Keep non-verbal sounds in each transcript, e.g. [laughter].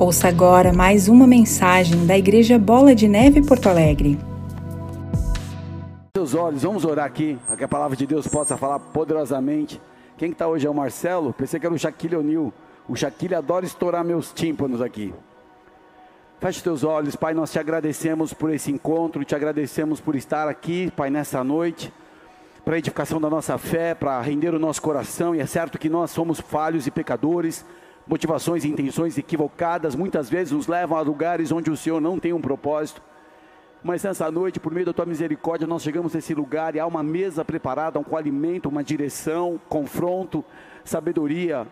Ouça agora mais uma mensagem da Igreja Bola de Neve Porto Alegre. Seus olhos, vamos orar aqui, para que a palavra de Deus possa falar poderosamente. Quem está hoje é o Marcelo, pensei que era o Shaquille O'Neal. O Shaquille adora estourar meus tímpanos aqui. Feche teus olhos, Pai, nós te agradecemos por esse encontro, te agradecemos por estar aqui, Pai, nessa noite, para a edificação da nossa fé, para render o nosso coração, e é certo que nós somos falhos e pecadores, motivações e intenções equivocadas muitas vezes nos levam a lugares onde o Senhor não tem um propósito. Mas nessa noite, por meio da tua misericórdia, nós chegamos nesse lugar e há uma mesa preparada, um alimento, uma direção, confronto, sabedoria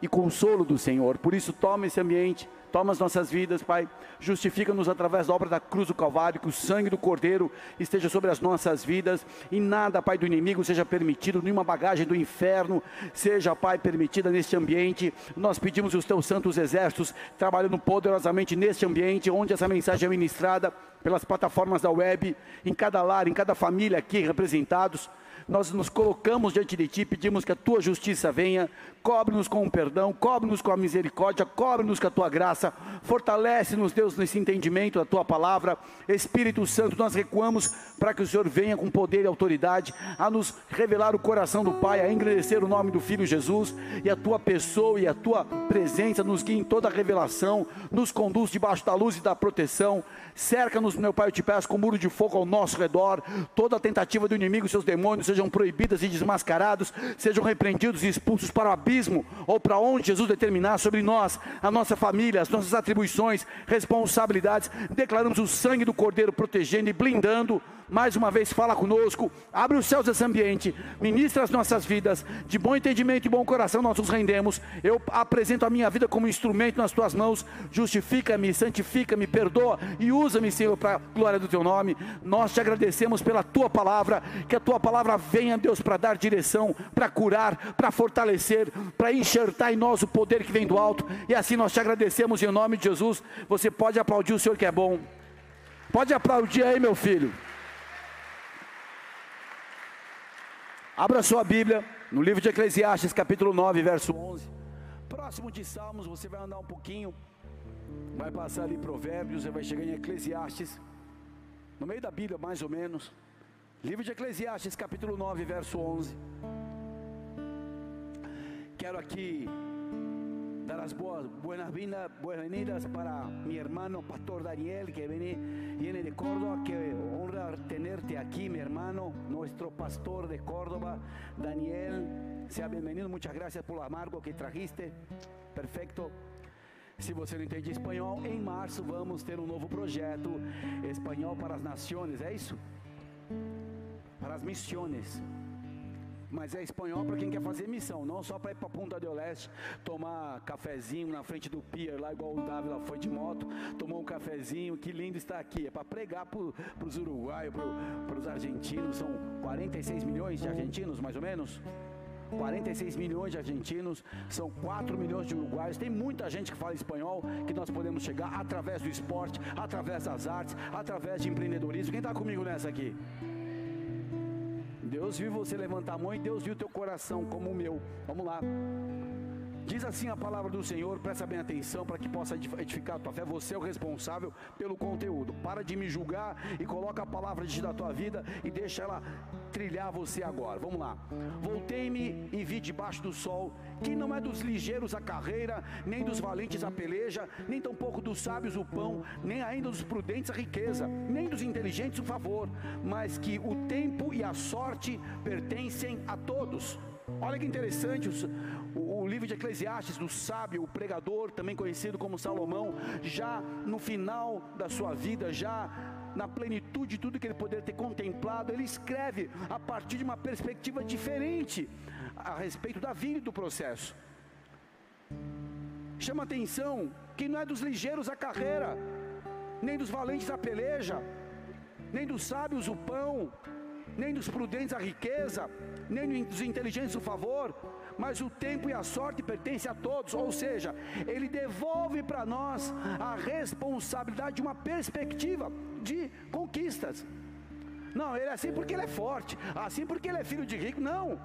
e consolo do Senhor. Por isso, toma esse ambiente Toma as nossas vidas, Pai. Justifica-nos através da obra da cruz do Calvário, que o sangue do Cordeiro esteja sobre as nossas vidas e nada, Pai, do inimigo seja permitido, nenhuma bagagem do inferno seja, Pai, permitida neste ambiente. Nós pedimos os teus santos exércitos trabalhando poderosamente neste ambiente, onde essa mensagem é ministrada pelas plataformas da web, em cada lar, em cada família aqui representados nós nos colocamos diante de Ti, pedimos que a Tua justiça venha, cobre-nos com o perdão, cobre-nos com a misericórdia, cobre-nos com a Tua graça, fortalece-nos, Deus, nesse entendimento da Tua palavra. Espírito Santo, nós recuamos para que o Senhor venha com poder e autoridade a nos revelar o coração do Pai, a engrandecer o nome do Filho Jesus e a Tua pessoa e a Tua presença nos guia em toda a revelação, nos conduz debaixo da luz e da proteção, cerca-nos, meu Pai, eu te peço, com um muro de fogo ao nosso redor, toda tentativa do inimigo, seus demônios, seja sejam proibidas e desmascarados, sejam repreendidos e expulsos para o abismo ou para onde Jesus determinar sobre nós, a nossa família, as nossas atribuições, responsabilidades. Declaramos o sangue do Cordeiro protegendo e blindando mais uma vez fala conosco, abre os céus desse ambiente, ministra as nossas vidas, de bom entendimento e bom coração nós nos rendemos. Eu apresento a minha vida como instrumento nas tuas mãos, justifica-me, santifica-me, perdoa e usa-me, Senhor, para a glória do teu nome. Nós te agradecemos pela tua palavra, que a tua palavra venha, Deus, para dar direção, para curar, para fortalecer, para enxertar em nós o poder que vem do alto, e assim nós te agradecemos em nome de Jesus. Você pode aplaudir o Senhor que é bom. Pode aplaudir aí, meu filho. Abra sua Bíblia no livro de Eclesiastes, capítulo 9, verso 11. Próximo de Salmos, você vai andar um pouquinho, vai passar ali Provérbios, você vai chegar em Eclesiastes, no meio da Bíblia, mais ou menos. Livro de Eclesiastes, capítulo 9, verso 11. Quero aqui dar las buenas bienvenidas para mi hermano Pastor Daniel que viene, viene de Córdoba, que honra tenerte aquí, mi hermano, nuestro pastor de Córdoba, Daniel. Sea bienvenido, muchas gracias por lo amargo que trajiste. Perfecto. Se você não entende espanhol, em março vamos ter um novo projeto espanhol para as nações, é isso? Para as missões mas é espanhol para quem quer fazer missão, não só para ir para Punta del Leste, tomar cafezinho na frente do pier, lá igual o Dávila foi de moto, tomou um cafezinho, que lindo está aqui, é para pregar para os uruguaios, para os argentinos, são 46 milhões de argentinos, mais ou menos, 46 milhões de argentinos, são 4 milhões de uruguaios. Tem muita gente que fala espanhol que nós podemos chegar através do esporte, através das artes, através de empreendedorismo. Quem está comigo nessa aqui? Deus viu você levantar a mão e Deus viu teu coração como o meu. Vamos lá. Diz assim a palavra do Senhor, presta bem atenção para que possa edificar a tua fé. Você é o responsável pelo conteúdo. Para de me julgar e coloca a palavra de da tua vida e deixa ela trilhar você agora. Vamos lá. Voltei-me e vi debaixo do sol que não é dos ligeiros a carreira, nem dos valentes a peleja, nem tampouco dos sábios o pão, nem ainda dos prudentes a riqueza, nem dos inteligentes o favor, mas que o tempo e a sorte pertencem a todos. Olha que interessante, o, o, livro de Eclesiastes, do sábio, o pregador, também conhecido como Salomão, já no final da sua vida, já na plenitude de tudo que ele poderia ter contemplado, ele escreve a partir de uma perspectiva diferente a respeito da vida e do processo. Chama atenção que não é dos ligeiros a carreira, nem dos valentes a peleja, nem dos sábios o pão, nem dos prudentes a riqueza, nem dos inteligentes o favor, mas o tempo e a sorte pertencem a todos, ou seja, ele devolve para nós a responsabilidade de uma perspectiva de conquistas. Não, ele é assim porque ele é forte, assim porque ele é filho de rico, não,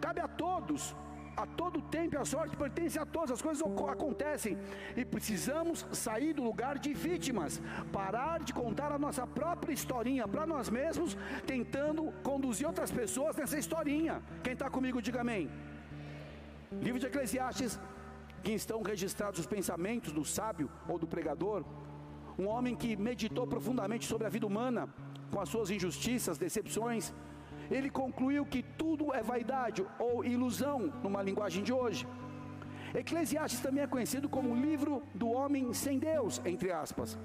cabe a todos. A todo tempo e a sorte pertence a todos, as coisas acontecem e precisamos sair do lugar de vítimas, parar de contar a nossa própria historinha para nós mesmos, tentando conduzir outras pessoas nessa historinha. Quem está comigo, diga amém. Livro de Eclesiastes, que estão registrados os pensamentos do sábio ou do pregador, um homem que meditou profundamente sobre a vida humana, com as suas injustiças, decepções, ele concluiu que tudo é vaidade ou ilusão, numa linguagem de hoje. Eclesiastes também é conhecido como o livro do homem sem Deus, entre aspas.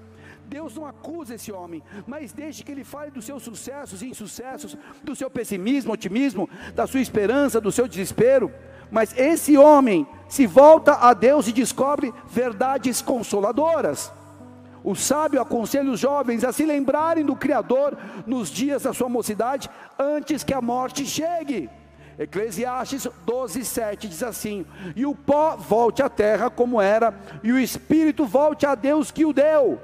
Deus não acusa esse homem, mas deixe que ele fale dos seus sucessos e insucessos, do seu pessimismo, otimismo, da sua esperança, do seu desespero. Mas esse homem se volta a Deus e descobre verdades consoladoras. O sábio aconselha os jovens a se lembrarem do Criador nos dias da sua mocidade, antes que a morte chegue. Eclesiastes 12, 7 diz assim: E o pó volte à terra como era, e o espírito volte a Deus que o deu.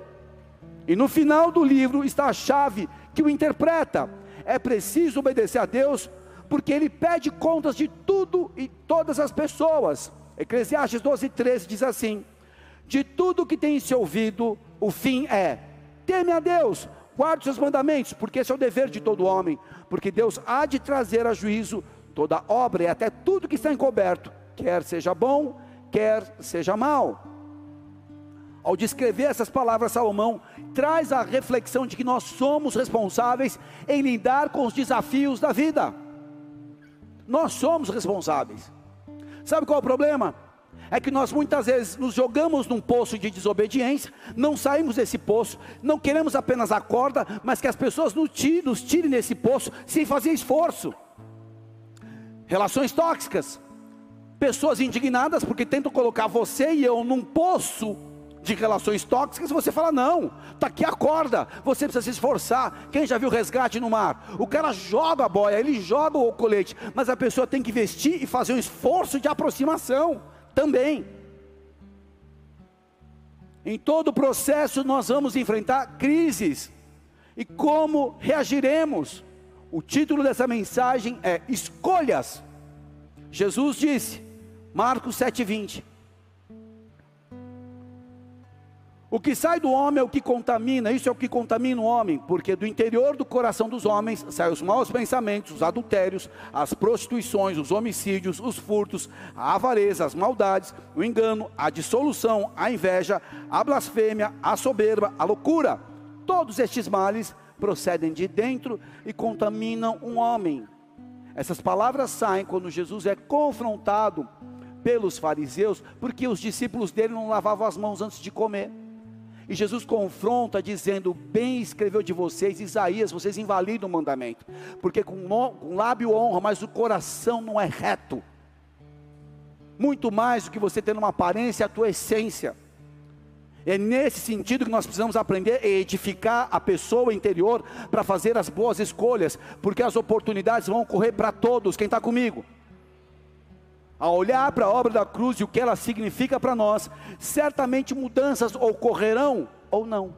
E no final do livro está a chave que o interpreta. É preciso obedecer a Deus, porque Ele pede contas de tudo e todas as pessoas. Eclesiastes 12, 13 diz assim: De tudo que tem se ouvido, o fim é: teme a Deus, guarde os seus mandamentos, porque esse é o dever de todo homem, porque Deus há de trazer a juízo toda obra e até tudo que está encoberto, quer seja bom, quer seja mal. Ao descrever essas palavras, Salomão traz a reflexão de que nós somos responsáveis em lidar com os desafios da vida. Nós somos responsáveis. Sabe qual é o problema? É que nós muitas vezes nos jogamos num poço de desobediência, não saímos desse poço, não queremos apenas a corda, mas que as pessoas nos tirem, nos tirem desse poço sem fazer esforço. Relações tóxicas, pessoas indignadas porque tentam colocar você e eu num poço de relações tóxicas, você fala: não, está aqui a corda, você precisa se esforçar. Quem já viu resgate no mar? O cara joga a boia, ele joga o colete, mas a pessoa tem que vestir e fazer um esforço de aproximação também. Em todo o processo nós vamos enfrentar crises. E como reagiremos? O título dessa mensagem é Escolhas. Jesus disse, Marcos 7,20: O que sai do homem é o que contamina, isso é o que contamina o homem, porque do interior do coração dos homens saem os maus pensamentos, os adultérios, as prostituições, os homicídios, os furtos, a avareza, as maldades, o engano, a dissolução, a inveja, a blasfêmia, a soberba, a loucura. Todos estes males procedem de dentro e contaminam um homem. Essas palavras saem quando Jesus é confrontado pelos fariseus, porque os discípulos dele não lavavam as mãos antes de comer. E Jesus confronta dizendo: Bem escreveu de vocês, Isaías, vocês invalidam o mandamento, porque com, com lábio honra, mas o coração não é reto. Muito mais do que você ter uma aparência, a tua essência. É nesse sentido que nós precisamos aprender a edificar a pessoa interior para fazer as boas escolhas, porque as oportunidades vão ocorrer para todos. Quem está comigo? A olhar para a obra da cruz e o que ela significa para nós, certamente mudanças ocorrerão ou não.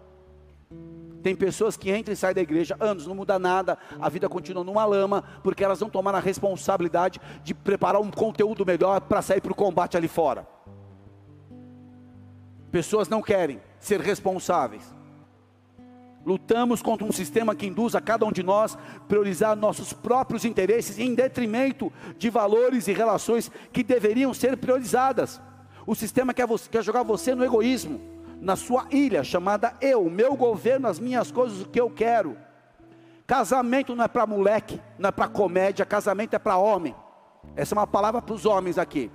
Tem pessoas que entram e saem da igreja anos, não muda nada, a vida continua numa lama, porque elas não tomaram a responsabilidade de preparar um conteúdo melhor para sair para o combate ali fora. Pessoas não querem ser responsáveis. Lutamos contra um sistema que induz a cada um de nós priorizar nossos próprios interesses em detrimento de valores e relações que deveriam ser priorizadas. O sistema quer, você, quer jogar você no egoísmo, na sua ilha chamada eu, meu governo, as minhas coisas, o que eu quero. Casamento não é para moleque, não é para comédia, casamento é para homem. Essa é uma palavra para os homens aqui.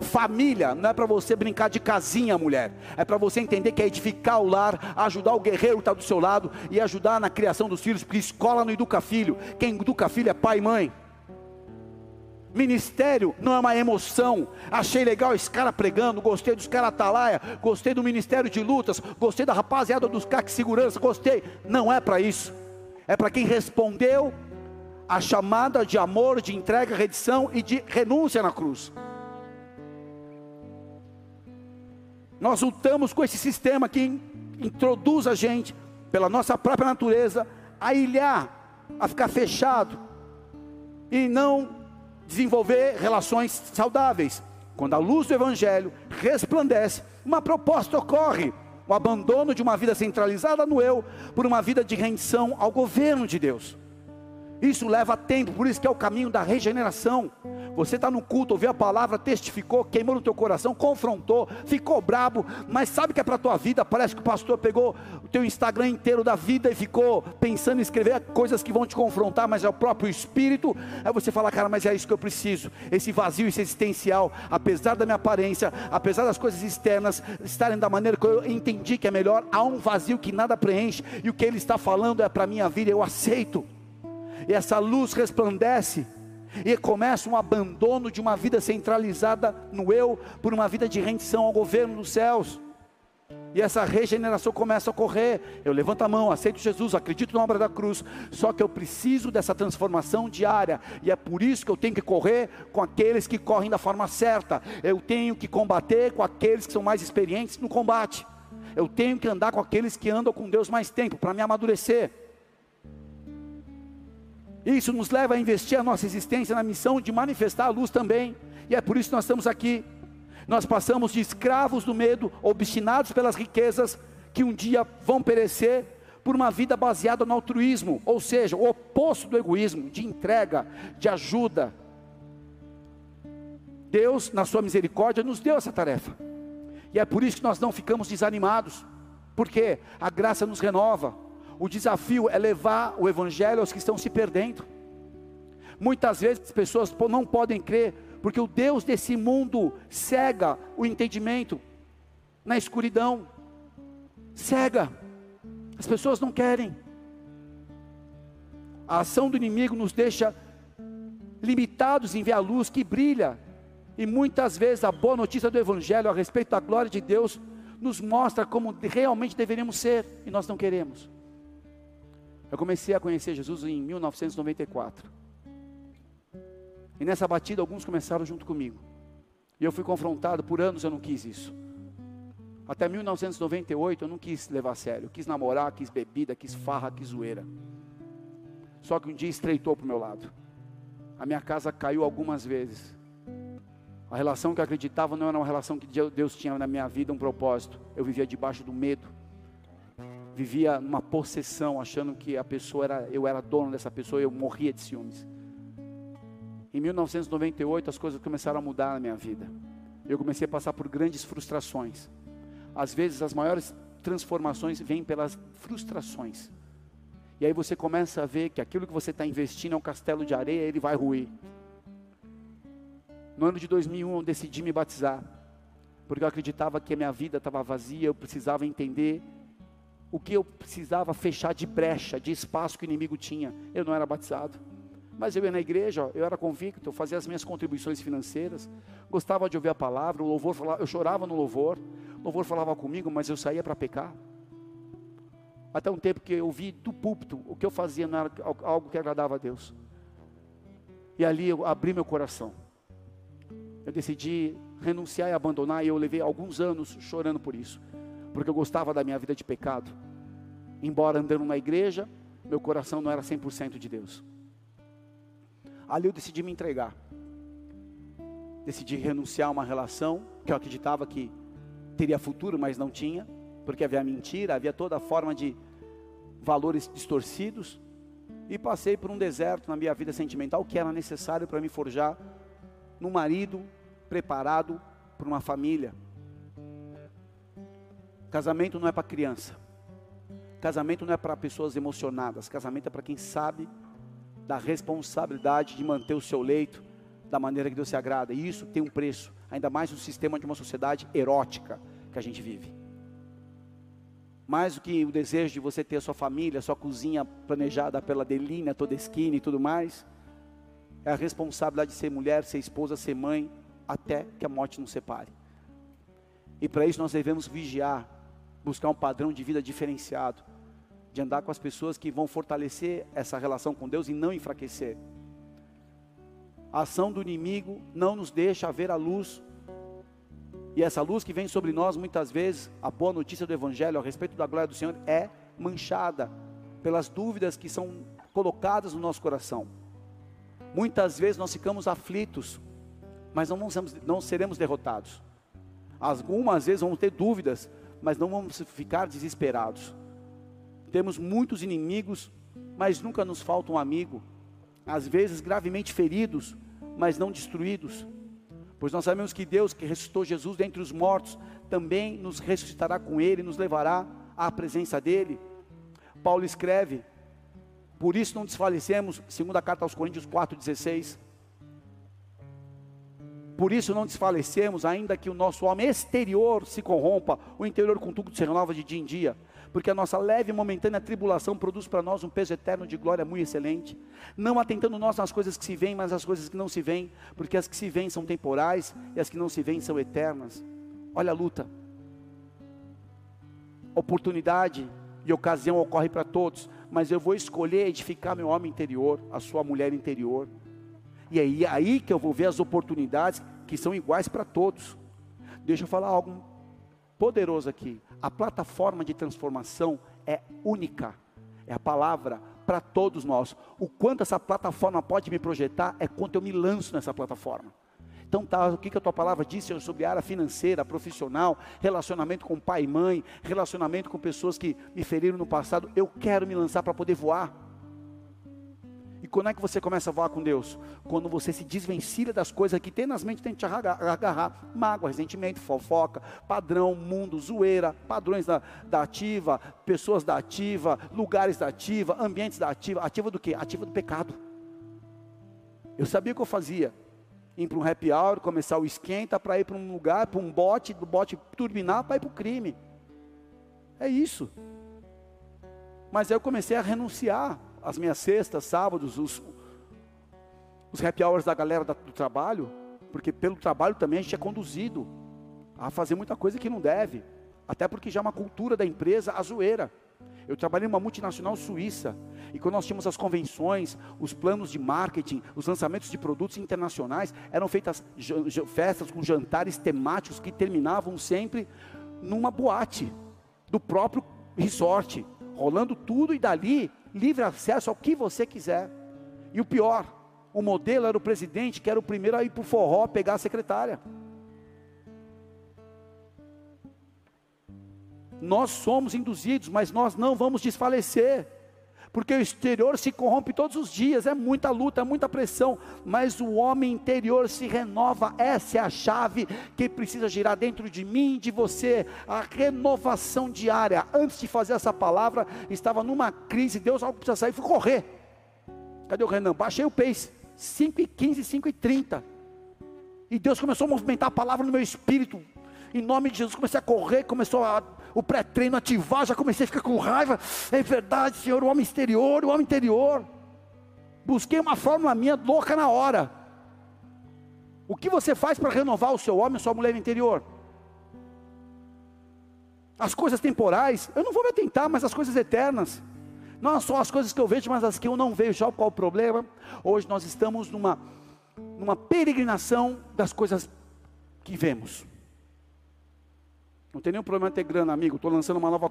Família não é para você brincar de casinha, mulher. É para você entender que é edificar o lar, ajudar o guerreiro que está do seu lado e ajudar na criação dos filhos, porque escola não educa filho. Quem educa filho é pai e mãe. Ministério não é uma emoção. Achei legal esse cara pregando, gostei dos caras atalaia, gostei do ministério de lutas, gostei da rapaziada dos CAC segurança, gostei. Não é para isso. É para quem respondeu a chamada de amor, de entrega, redição e de renúncia na cruz. Nós lutamos com esse sistema que introduz a gente, pela nossa própria natureza, a ilhar, a ficar fechado e não desenvolver relações saudáveis. Quando a luz do Evangelho resplandece, uma proposta ocorre: o abandono de uma vida centralizada no eu por uma vida de rendição ao governo de Deus. Isso leva tempo, por isso que é o caminho da regeneração. Você está no culto, ouviu a palavra, testificou, queimou no teu coração, confrontou, ficou brabo, mas sabe que é para a tua vida. Parece que o pastor pegou o teu Instagram inteiro da vida e ficou pensando em escrever coisas que vão te confrontar, mas é o próprio Espírito. Aí você fala, cara, mas é isso que eu preciso. Esse vazio esse existencial, apesar da minha aparência, apesar das coisas externas estarem da maneira que eu entendi que é melhor, há um vazio que nada preenche, e o que ele está falando é para a minha vida, eu aceito e essa luz resplandece, e começa um abandono de uma vida centralizada no eu, por uma vida de rendição ao governo dos céus. E essa regeneração começa a ocorrer. Eu levanto a mão, aceito Jesus, acredito na obra da cruz. Só que eu preciso dessa transformação diária. E é por isso que eu tenho que correr com aqueles que correm da forma certa. Eu tenho que combater com aqueles que são mais experientes no combate. Eu tenho que andar com aqueles que andam com Deus mais tempo para me amadurecer. Isso nos leva a investir a nossa existência na missão de manifestar a luz também. E é por isso que nós estamos aqui. Nós passamos de escravos do medo, obstinados pelas riquezas que um dia vão perecer, por uma vida baseada no altruísmo, ou seja, o oposto do egoísmo, de entrega, de ajuda. Deus, na sua misericórdia, nos deu essa tarefa. E é por isso que nós não ficamos desanimados, porque a graça nos renova. O desafio é levar o evangelho aos que estão se perdendo. Muitas vezes as pessoas não podem crer, porque o Deus desse mundo cega o entendimento na escuridão. Cega. As pessoas não querem. A ação do inimigo nos deixa limitados em ver a luz que brilha. E muitas vezes a boa notícia do Evangelho a respeito da glória de Deus nos mostra como realmente deveríamos ser e nós não queremos. Eu comecei a conhecer Jesus em 1994. E nessa batida, alguns começaram junto comigo. E eu fui confrontado, por anos eu não quis isso. Até 1998 eu não quis levar a sério. Eu quis namorar, quis bebida, quis farra, quis zoeira. Só que um dia estreitou para o meu lado. A minha casa caiu algumas vezes. A relação que eu acreditava não era uma relação que Deus tinha na minha vida, um propósito. Eu vivia debaixo do medo vivia numa possessão, achando que a pessoa era, eu era dono dessa pessoa, eu morria de ciúmes. Em 1998 as coisas começaram a mudar na minha vida. Eu comecei a passar por grandes frustrações. Às vezes as maiores transformações vêm pelas frustrações. E aí você começa a ver que aquilo que você está investindo é um castelo de areia, ele vai ruir. No ano de 2001 eu decidi me batizar, porque eu acreditava que a minha vida estava vazia, eu precisava entender o que eu precisava fechar de brecha, de espaço que o inimigo tinha. Eu não era batizado. Mas eu ia na igreja, eu era convicto, eu fazia as minhas contribuições financeiras, gostava de ouvir a palavra, o louvor falava, eu chorava no louvor, o louvor falava comigo, mas eu saía para pecar. Até um tempo que eu vi do púlpito, o que eu fazia não era algo que agradava a Deus. E ali eu abri meu coração. Eu decidi renunciar e abandonar, e eu levei alguns anos chorando por isso porque eu gostava da minha vida de pecado. Embora andando na igreja, meu coração não era 100% de Deus. Ali eu decidi me entregar. Decidi renunciar a uma relação que eu acreditava que teria futuro, mas não tinha, porque havia mentira, havia toda forma de valores distorcidos. E passei por um deserto na minha vida sentimental que era necessário para me forjar num marido preparado para uma família. Casamento não é para criança. Casamento não é para pessoas emocionadas. Casamento é para quem sabe da responsabilidade de manter o seu leito da maneira que Deus se agrada. E isso tem um preço, ainda mais no sistema de uma sociedade erótica que a gente vive. Mais do que o desejo de você ter a sua família, a sua cozinha planejada pela Delina, toda esquina e tudo mais, é a responsabilidade de ser mulher, ser esposa, ser mãe, até que a morte nos separe. E para isso nós devemos vigiar buscar um padrão de vida diferenciado, de andar com as pessoas que vão fortalecer essa relação com Deus e não enfraquecer. A ação do inimigo não nos deixa ver a luz, e essa luz que vem sobre nós, muitas vezes, a boa notícia do Evangelho a respeito da glória do Senhor é manchada pelas dúvidas que são colocadas no nosso coração. Muitas vezes nós ficamos aflitos, mas não, vamos, não seremos derrotados. Algumas vezes vamos ter dúvidas, mas não vamos ficar desesperados. Temos muitos inimigos, mas nunca nos falta um amigo. Às vezes gravemente feridos, mas não destruídos. Pois nós sabemos que Deus que ressuscitou Jesus dentre os mortos, também nos ressuscitará com Ele, nos levará à presença dEle. Paulo escreve, por isso não desfalecemos, segundo a carta aos Coríntios 4,16. Por isso não desfalecemos, ainda que o nosso homem exterior se corrompa, o interior contudo se renova de dia em dia, porque a nossa leve e momentânea tribulação produz para nós um peso eterno de glória muito excelente, não atentando nós nas coisas que se veem, mas nas coisas que não se veem, porque as que se veem são temporais e as que não se veem são eternas. Olha a luta. Oportunidade e ocasião ocorre para todos, mas eu vou escolher edificar meu homem interior, a sua mulher interior. E aí, aí que eu vou ver as oportunidades que são iguais para todos. Deixa eu falar algo poderoso aqui. A plataforma de transformação é única. É a palavra para todos nós. O quanto essa plataforma pode me projetar é quanto eu me lanço nessa plataforma. Então tá, o que, que a tua palavra disse sobre a área financeira, profissional, relacionamento com pai e mãe, relacionamento com pessoas que me feriram no passado. Eu quero me lançar para poder voar. E quando é que você começa a voar com Deus? Quando você se desvencilha das coisas que tenazmente tem que te agarrar, mágoa, ressentimento, fofoca, padrão, mundo, zoeira, padrões da, da ativa, pessoas da ativa, lugares da ativa, ambientes da ativa, ativa do que? Ativa do pecado. Eu sabia o que eu fazia, ir para um happy hour, começar o esquenta, para ir para um lugar, para um bote, do bote turbinar, para ir para o crime. É isso. Mas aí eu comecei a renunciar as minhas sextas, sábados, os, os happy hours da galera do trabalho, porque pelo trabalho também a gente é conduzido a fazer muita coisa que não deve, até porque já é uma cultura da empresa a zoeira. Eu trabalhei em uma multinacional suíça, e quando nós tínhamos as convenções, os planos de marketing, os lançamentos de produtos internacionais, eram feitas festas com jantares temáticos que terminavam sempre numa boate do próprio resort, rolando tudo e dali livre acesso ao que você quiser. E o pior, o modelo era o presidente, que era o primeiro a ir para o forró pegar a secretária. Nós somos induzidos, mas nós não vamos desfalecer porque o exterior se corrompe todos os dias, é muita luta, é muita pressão, mas o homem interior se renova, essa é a chave que precisa girar dentro de mim de você, a renovação diária. Antes de fazer essa palavra, estava numa crise, Deus algo precisa sair, fui correr. Cadê o Renan? Baixei o pace, 5 e 15, 5 e 30. E Deus começou a movimentar a palavra no meu espírito. Em nome de Jesus, comecei a correr, começou a o pré-treino ativar, já comecei a ficar com raiva. É verdade, Senhor, o homem exterior, o homem interior. Busquei uma fórmula minha louca na hora. O que você faz para renovar o seu homem, a sua mulher interior? As coisas temporais, eu não vou me atentar, mas as coisas eternas. Não só as coisas que eu vejo, mas as que eu não vejo. Qual o problema? Hoje nós estamos numa, numa peregrinação das coisas que vemos. Não tem nenhum problema ter grana, amigo. Estou lançando uma nova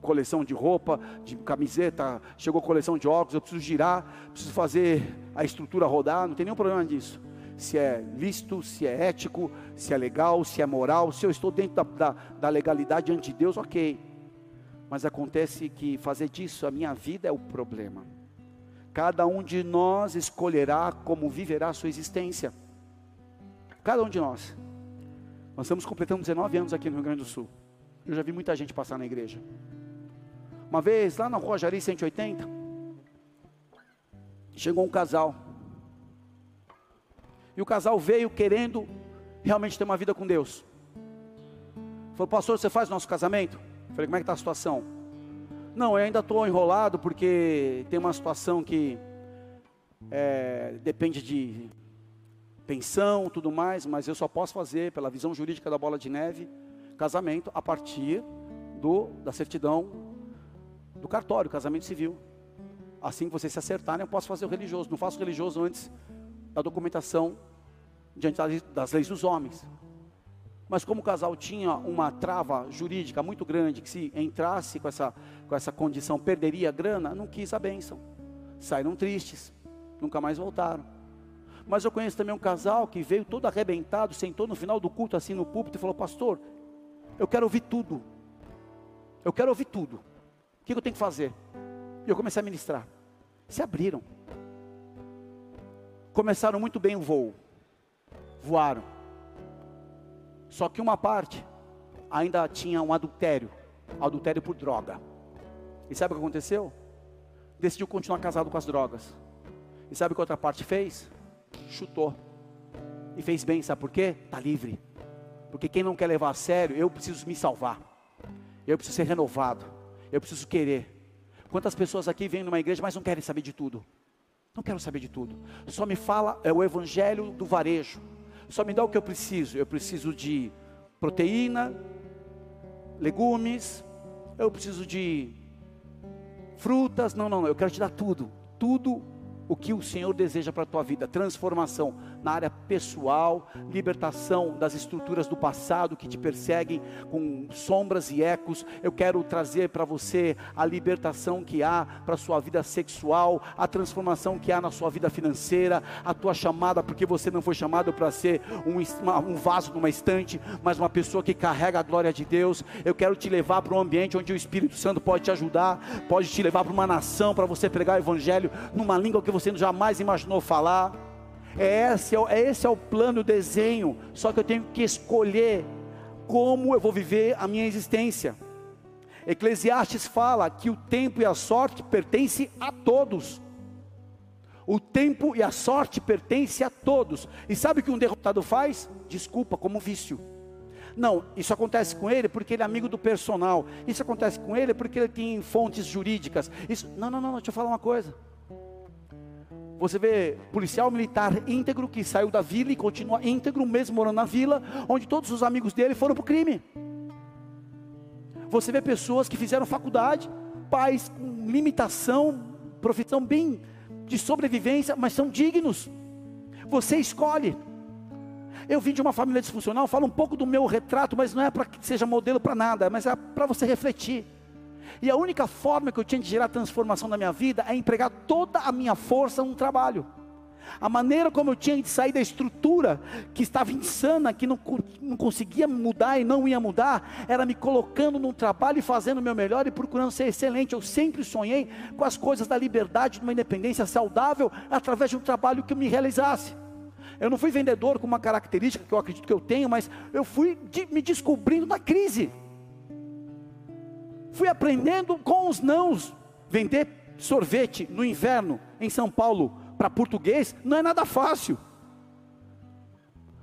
coleção de roupa, de camiseta, chegou a coleção de óculos, eu preciso girar, preciso fazer a estrutura rodar, não tem nenhum problema disso. Se é lícito, se é ético, se é legal, se é moral, se eu estou dentro da, da, da legalidade diante de Deus, ok. Mas acontece que fazer disso a minha vida é o problema. Cada um de nós escolherá como viverá a sua existência. Cada um de nós. Nós estamos completando 19 anos aqui no Rio Grande do Sul. Eu já vi muita gente passar na igreja. Uma vez, lá na Rua Jari 180, chegou um casal. E o casal veio querendo realmente ter uma vida com Deus. Falou, pastor, você faz nosso casamento? Falei, como é que está a situação? Não, eu ainda estou enrolado porque tem uma situação que é, depende de pensão, tudo mais, mas eu só posso fazer, pela visão jurídica da bola de neve, casamento a partir do, da certidão do cartório, casamento civil. Assim que vocês se acertarem, eu posso fazer o religioso. Não faço religioso antes da documentação diante das leis dos homens. Mas como o casal tinha uma trava jurídica muito grande, que se entrasse com essa, com essa condição perderia a grana, não quis a bênção. Saíram tristes, nunca mais voltaram. Mas eu conheço também um casal que veio todo arrebentado, sentou no final do culto assim no púlpito e falou: Pastor, eu quero ouvir tudo. Eu quero ouvir tudo. O que eu tenho que fazer? E eu comecei a ministrar. Se abriram. Começaram muito bem o voo. Voaram. Só que uma parte ainda tinha um adultério adultério por droga. E sabe o que aconteceu? Decidiu continuar casado com as drogas. E sabe o que outra parte fez? Chutou. E fez bem, sabe por quê? Está livre. Porque quem não quer levar a sério, eu preciso me salvar. Eu preciso ser renovado. Eu preciso querer. Quantas pessoas aqui vêm numa igreja, mas não querem saber de tudo? Não quero saber de tudo. Só me fala é o evangelho do varejo. Só me dá o que eu preciso. Eu preciso de proteína, legumes, eu preciso de frutas. Não, não, não, eu quero te dar tudo. Tudo o que o Senhor deseja para a tua vida, transformação na área pessoal, libertação das estruturas do passado que te perseguem com sombras e ecos. Eu quero trazer para você a libertação que há para a sua vida sexual, a transformação que há na sua vida financeira, a tua chamada, porque você não foi chamado para ser um, um vaso numa estante, mas uma pessoa que carrega a glória de Deus. Eu quero te levar para um ambiente onde o Espírito Santo pode te ajudar, pode te levar para uma nação para você pregar o Evangelho numa língua que você jamais imaginou falar. É esse, é esse é o plano, o desenho. Só que eu tenho que escolher como eu vou viver a minha existência. Eclesiastes fala que o tempo e a sorte pertencem a todos. O tempo e a sorte pertencem a todos. E sabe o que um derrotado faz? Desculpa, como vício. Não, isso acontece com ele porque ele é amigo do personal. Isso acontece com ele porque ele tem fontes jurídicas. Isso, não, não, não, deixa eu falar uma coisa. Você vê policial militar íntegro que saiu da vila e continua íntegro, mesmo morando na vila, onde todos os amigos dele foram para o crime. Você vê pessoas que fizeram faculdade, pais com limitação, profissão bem de sobrevivência, mas são dignos. Você escolhe. Eu vim de uma família disfuncional, falo um pouco do meu retrato, mas não é para que seja modelo para nada, mas é para você refletir. E a única forma que eu tinha de gerar transformação na minha vida é empregar toda a minha força no trabalho. A maneira como eu tinha de sair da estrutura que estava insana, que não, não conseguia mudar e não ia mudar, era me colocando no trabalho e fazendo o meu melhor e procurando ser excelente. Eu sempre sonhei com as coisas da liberdade, de uma independência saudável, através de um trabalho que me realizasse. Eu não fui vendedor com uma característica que eu acredito que eu tenho, mas eu fui de, me descobrindo na crise fui aprendendo com os nãos. Vender sorvete no inverno em São Paulo para português não é nada fácil.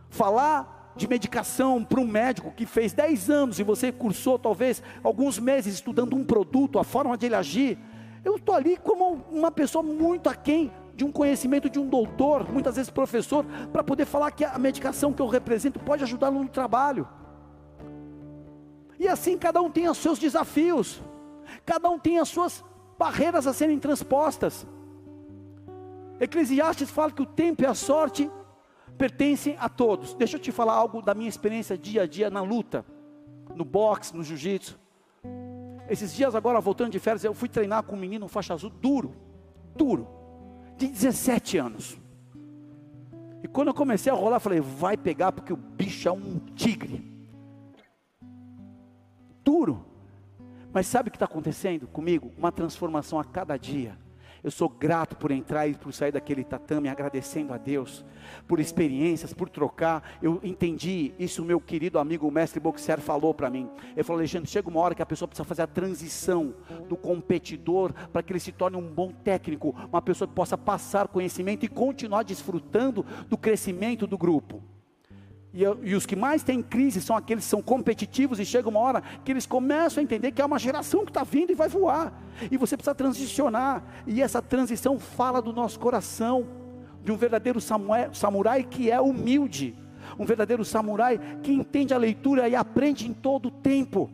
Falar de medicação para um médico que fez 10 anos e você cursou talvez alguns meses estudando um produto, a forma de ele agir. Eu estou ali como uma pessoa muito aquém de um conhecimento de um doutor, muitas vezes professor, para poder falar que a medicação que eu represento pode ajudá-lo no trabalho. E assim cada um tem os seus desafios, cada um tem as suas barreiras a serem transpostas. Eclesiastes fala que o tempo e a sorte pertencem a todos. Deixa eu te falar algo da minha experiência dia a dia na luta, no boxe, no jiu-jitsu. Esses dias agora voltando de férias, eu fui treinar com um menino um faixa azul duro, duro, de 17 anos. E quando eu comecei a rolar, falei, vai pegar porque o bicho é um tigre duro. Mas sabe o que está acontecendo comigo? Uma transformação a cada dia. Eu sou grato por entrar e por sair daquele tatame, agradecendo a Deus por experiências, por trocar. Eu entendi isso, meu querido amigo, o mestre Boxer, falou para mim. Ele falou: Alexandre, chega uma hora que a pessoa precisa fazer a transição do competidor para que ele se torne um bom técnico, uma pessoa que possa passar conhecimento e continuar desfrutando do crescimento do grupo. E, e, os que mais têm crise são aqueles que são competitivos e chega uma hora que eles começam a entender que é uma geração que está vindo e vai voar. E você precisa transicionar. E essa transição fala do nosso coração, de um verdadeiro samurai que é humilde, um verdadeiro samurai que entende a leitura e aprende em todo o tempo.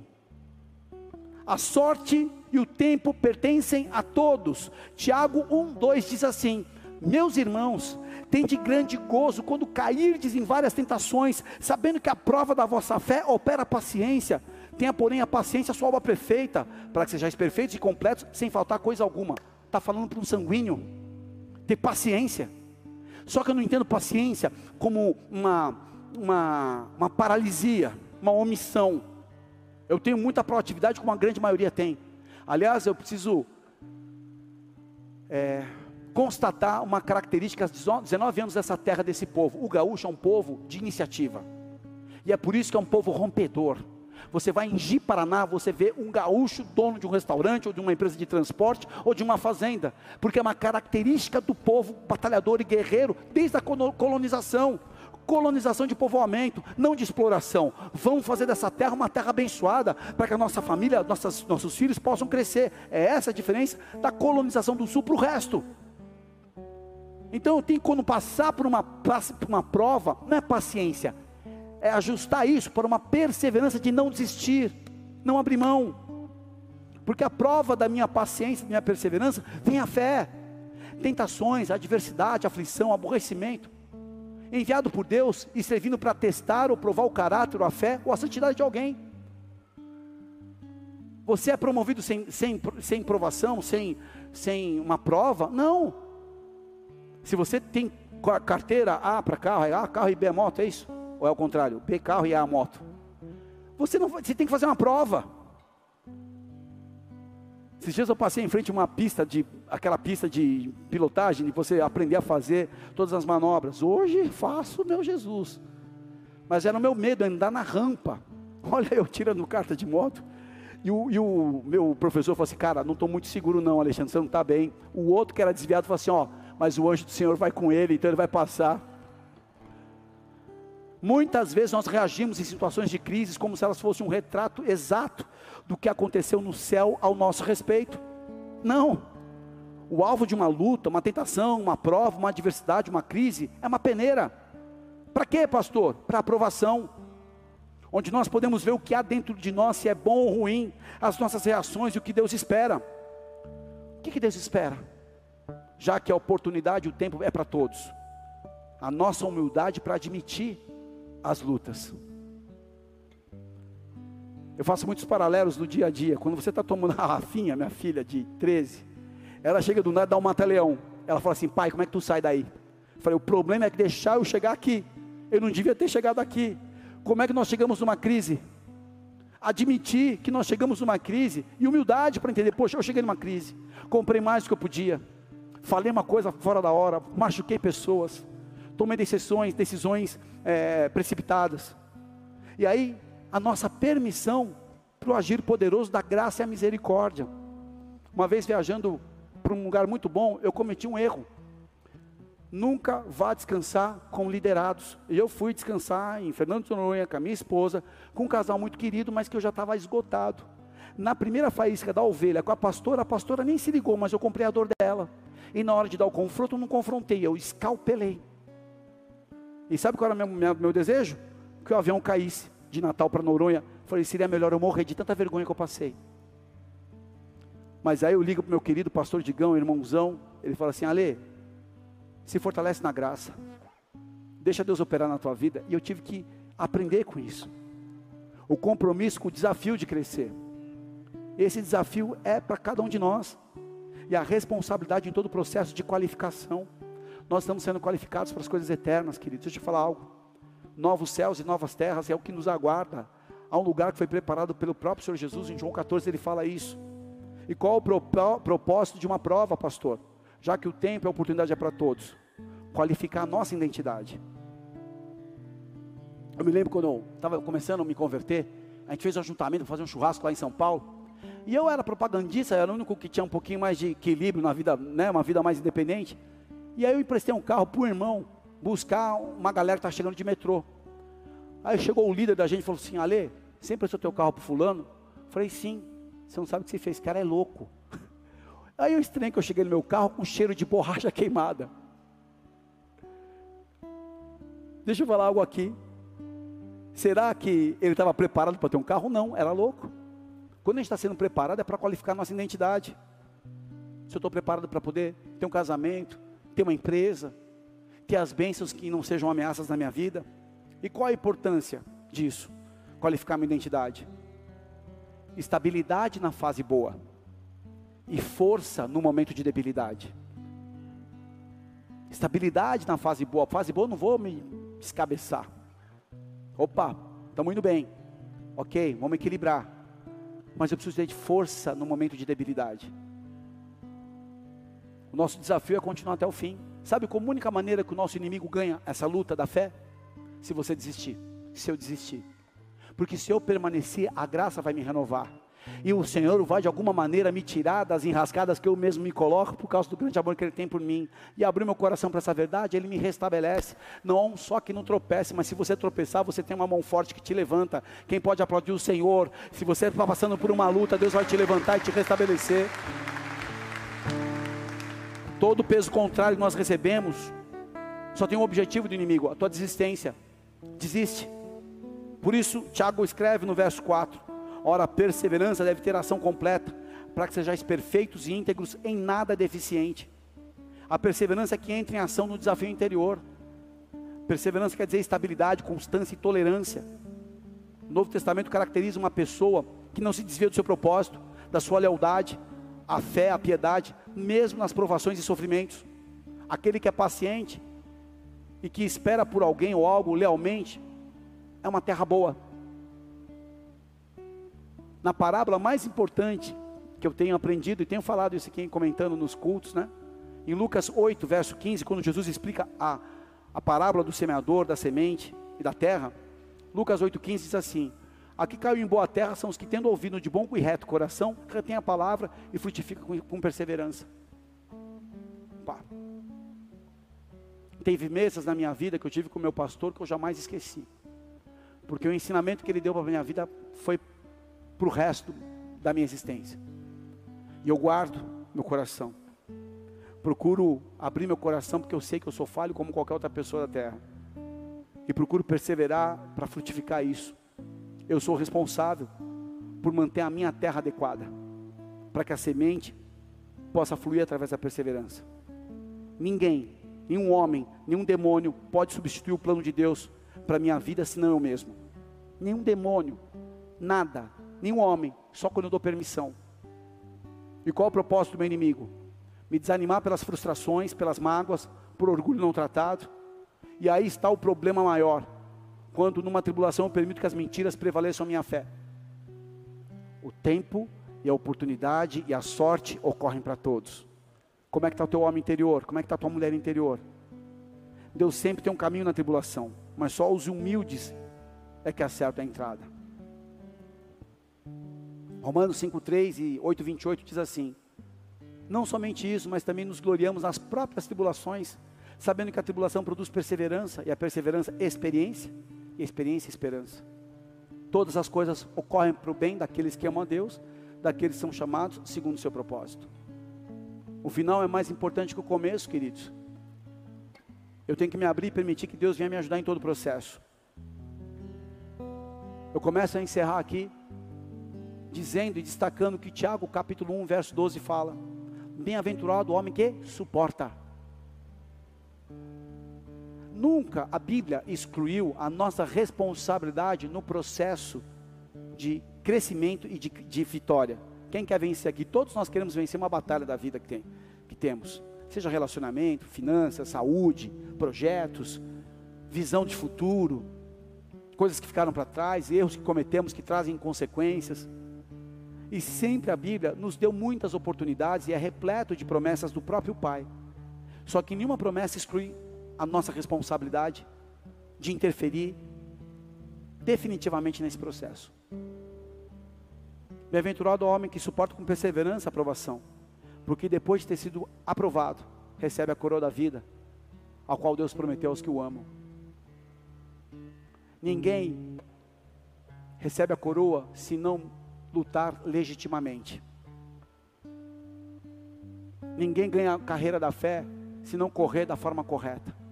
A sorte e o tempo pertencem a todos. Tiago 1, 2 diz assim: Meus irmãos, Tende grande gozo quando cairdes em várias tentações, sabendo que a prova da vossa fé opera paciência. Tenha, porém, a paciência a sua obra perfeita, para que sejais perfeitos e completos, sem faltar coisa alguma. Está falando para um sanguíneo. Ter paciência. Só que eu não entendo paciência como uma, uma, uma paralisia, uma omissão. Eu tenho muita proatividade, como a grande maioria tem. Aliás, eu preciso é, constatar uma característica dos 19 anos dessa terra, desse povo. O gaúcho é um povo de iniciativa. E é por isso que é um povo rompedor. Você vai em Ji Paraná, você vê um gaúcho dono de um restaurante, ou de uma empresa de transporte, ou de uma fazenda, porque é uma característica do povo batalhador e guerreiro desde a colonização. Colonização de povoamento, não de exploração. Vamos fazer dessa terra uma terra abençoada, para que a nossa família, nossas, nossos filhos possam crescer. É essa a diferença da colonização do sul para o resto. Então eu tenho que, quando passar por uma, por uma prova, não é paciência, é ajustar isso para uma perseverança de não desistir, não abrir mão. Porque a prova da minha paciência, da minha perseverança, vem a fé. Tentações, adversidade, aflição, aborrecimento. Enviado por Deus e servindo para testar ou provar o caráter, ou a fé, ou a santidade de alguém. Você é promovido sem, sem, sem provação, sem, sem uma prova? Não. Se você tem carteira A para carro, é A carro e B é moto, é isso? Ou é o contrário? B carro e A moto. Você não você tem que fazer uma prova. Esses dias eu passei em frente a uma pista de aquela pista de pilotagem, de você aprender a fazer todas as manobras. Hoje faço, meu Jesus. Mas era o meu medo andar na rampa. [laughs] Olha, eu tirando carta de moto. E o, e o meu professor falou assim: Cara, não estou muito seguro, não, Alexandre, você não está bem. O outro que era desviado falou assim: Ó, mas o anjo do Senhor vai com ele, então ele vai passar. Muitas vezes nós reagimos em situações de crise como se elas fossem um retrato exato do que aconteceu no céu ao nosso respeito. Não. O alvo de uma luta, uma tentação, uma prova, uma adversidade, uma crise, é uma peneira. Para quê, pastor? Para aprovação. Onde nós podemos ver o que há dentro de nós, se é bom ou ruim, as nossas reações e o que Deus espera. O que, que Deus espera? Já que a oportunidade, o tempo é para todos. A nossa humildade para admitir as lutas. Eu faço muitos paralelos no dia a dia. Quando você está tomando a Rafinha, minha filha de 13, ela chega do nada e dá um mata-leão. Ela fala assim: pai, como é que tu sai daí? Eu falei: o problema é que deixar eu chegar aqui. Eu não devia ter chegado aqui. Como é que nós chegamos numa crise? Admitir que nós chegamos numa crise e humildade para entender: poxa, eu cheguei numa crise, comprei mais do que eu podia, falei uma coisa fora da hora, machuquei pessoas, tomei decisões, decisões é, precipitadas. E aí, a nossa permissão para o agir poderoso da graça e a misericórdia. Uma vez viajando para um lugar muito bom, eu cometi um erro. Nunca vá descansar com liderados. Eu fui descansar em Fernando de Noronha com a minha esposa, com um casal muito querido, mas que eu já estava esgotado. Na primeira faísca da ovelha com a pastora, a pastora nem se ligou, mas eu comprei a dor dela. E na hora de dar o confronto, eu não confrontei, eu escalpelei. E sabe qual era o meu, meu desejo? Que o avião caísse de Natal para Noronha. Falei, seria melhor eu morrer de tanta vergonha que eu passei. Mas aí eu ligo para o meu querido pastor Digão, irmãozão. Ele fala assim: Ale, se fortalece na graça. Deixa Deus operar na tua vida. E eu tive que aprender com isso. O compromisso com o desafio de crescer. Esse desafio é para cada um de nós. E a responsabilidade em todo o processo de qualificação. Nós estamos sendo qualificados para as coisas eternas, queridos. Deixa eu te falar algo. Novos céus e novas terras é o que nos aguarda. Há um lugar que foi preparado pelo próprio Senhor Jesus, em João 14 ele fala isso. E qual o propósito de uma prova, pastor? Já que o tempo e a oportunidade é para todos, qualificar a nossa identidade. Eu me lembro quando eu estava começando a me converter, a gente fez um ajuntamento para fazer um churrasco lá em São Paulo. E eu era propagandista, era o único que tinha um pouquinho mais de equilíbrio na vida, né, uma vida mais independente. E aí eu emprestei um carro para o irmão buscar uma galera que está chegando de metrô. Aí chegou o líder da gente e falou assim: Ale, você emprestou teu carro para fulano? Eu falei, sim. Você não sabe o que você fez, cara é louco. [laughs] Aí eu estranho que eu cheguei no meu carro com cheiro de borracha [laughs] queimada. Deixa eu falar algo aqui. Será que ele estava preparado para ter um carro? Não, era louco. Quando a gente está sendo preparado é para qualificar a nossa identidade. Se eu estou preparado para poder ter um casamento, ter uma empresa, ter as bênçãos que não sejam ameaças na minha vida. E qual a importância disso? Qualificar minha identidade. Estabilidade na fase boa e força no momento de debilidade. Estabilidade na fase boa. Fase boa, não vou me descabeçar. Opa, estamos indo bem. Ok, vamos equilibrar. Mas eu preciso de força no momento de debilidade. O nosso desafio é continuar até o fim. Sabe como a única maneira que o nosso inimigo ganha essa luta da fé? Se você desistir. Se eu desistir. Porque se eu permanecer, a graça vai me renovar. E o Senhor vai de alguma maneira me tirar das enrascadas que eu mesmo me coloco por causa do grande amor que Ele tem por mim. E abrir meu coração para essa verdade, Ele me restabelece. Não só que não tropece, mas se você tropeçar, você tem uma mão forte que te levanta. Quem pode aplaudir o Senhor? Se você está passando por uma luta, Deus vai te levantar e te restabelecer. Todo peso contrário que nós recebemos só tem um objetivo do inimigo, a tua desistência. Desiste. Por isso, Tiago escreve no verso 4: Ora, a perseverança deve ter ação completa, para que sejais perfeitos e íntegros, em nada deficiente. A perseverança é que entra em ação no desafio interior. Perseverança quer dizer estabilidade, constância e tolerância. O Novo Testamento caracteriza uma pessoa que não se desvia do seu propósito, da sua lealdade, a fé, a piedade, mesmo nas provações e sofrimentos. Aquele que é paciente e que espera por alguém ou algo lealmente, é uma terra boa. Na parábola mais importante que eu tenho aprendido, e tenho falado isso aqui comentando nos cultos, né? Em Lucas 8, verso 15, quando Jesus explica a, a parábola do semeador, da semente e da terra, Lucas 8,15 diz assim: Aqui caiu em boa terra são os que, tendo ouvido de bom e reto coração, retém a palavra e frutificam com, com perseverança. Pá. Teve mesas na minha vida que eu tive com meu pastor que eu jamais esqueci. Porque o ensinamento que ele deu para a minha vida foi para o resto da minha existência. E eu guardo meu coração. Procuro abrir meu coração porque eu sei que eu sou falho como qualquer outra pessoa da terra. E procuro perseverar para frutificar isso eu sou responsável por manter a minha terra adequada, para que a semente possa fluir através da perseverança. Ninguém, nenhum homem, nenhum demônio pode substituir o plano de Deus para minha vida senão eu mesmo. Nenhum demônio, nada, nenhum homem, só quando eu dou permissão. E qual é o propósito do meu inimigo? Me desanimar pelas frustrações, pelas mágoas, por orgulho não tratado. E aí está o problema maior quando numa tribulação eu permito que as mentiras prevaleçam a minha fé. O tempo e a oportunidade e a sorte ocorrem para todos. Como é que está o teu homem interior? Como é que está a tua mulher interior? Deus sempre tem um caminho na tribulação, mas só os humildes é que acertam a entrada. Romanos 5,3 e 8,28 diz assim: Não somente isso, mas também nos gloriamos nas próprias tribulações, sabendo que a tribulação produz perseverança, e a perseverança, experiência, e experiência e esperança. Todas as coisas ocorrem para o bem daqueles que amam a Deus, daqueles que são chamados segundo o seu propósito. O final é mais importante que o começo, queridos. Eu tenho que me abrir e permitir que Deus venha me ajudar em todo o processo. Eu começo a encerrar aqui, dizendo e destacando que Tiago, capítulo 1, verso 12 fala: Bem-aventurado o homem que suporta Nunca a Bíblia excluiu a nossa responsabilidade no processo de crescimento e de, de, vitória. Quem quer vencer aqui? Todos nós queremos vencer uma batalha da vida que, tem, que temos. Seja relacionamento, finanças, saúde, projetos, visão de futuro, coisas que ficaram para trás, erros que cometemos que trazem consequências. E sempre a Bíblia nos deu muitas oportunidades e é repleto de promessas do próprio Pai. Só que nenhuma promessa exclui a nossa responsabilidade de interferir definitivamente nesse processo. Bem-aventurado o homem que suporta com perseverança a aprovação, porque depois de ter sido aprovado, recebe a coroa da vida, ao qual Deus prometeu aos que o amam. Ninguém recebe a coroa se não lutar legitimamente. Ninguém ganha a carreira da fé se não correr da forma correta.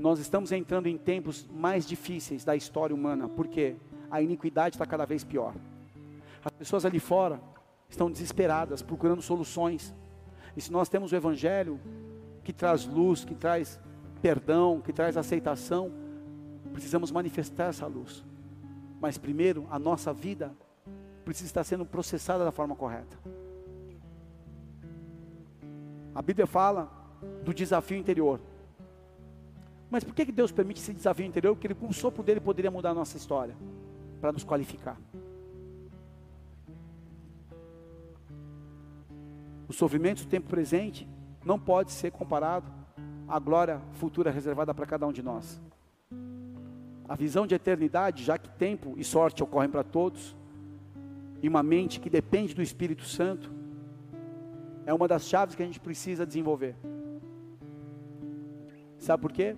nós estamos entrando em tempos mais difíceis da história humana, porque a iniquidade está cada vez pior. As pessoas ali fora estão desesperadas, procurando soluções. E se nós temos o Evangelho, que traz luz, que traz perdão, que traz aceitação, precisamos manifestar essa luz. Mas primeiro, a nossa vida precisa estar sendo processada da forma correta. A Bíblia fala do desafio interior. Mas por que Deus permite esse desafio interior? Porque ele, com o sopro dele poderia mudar a nossa história, para nos qualificar. O sofrimento do tempo presente não pode ser comparado à glória futura reservada para cada um de nós. A visão de eternidade, já que tempo e sorte ocorrem para todos, e uma mente que depende do Espírito Santo, é uma das chaves que a gente precisa desenvolver. Sabe por quê?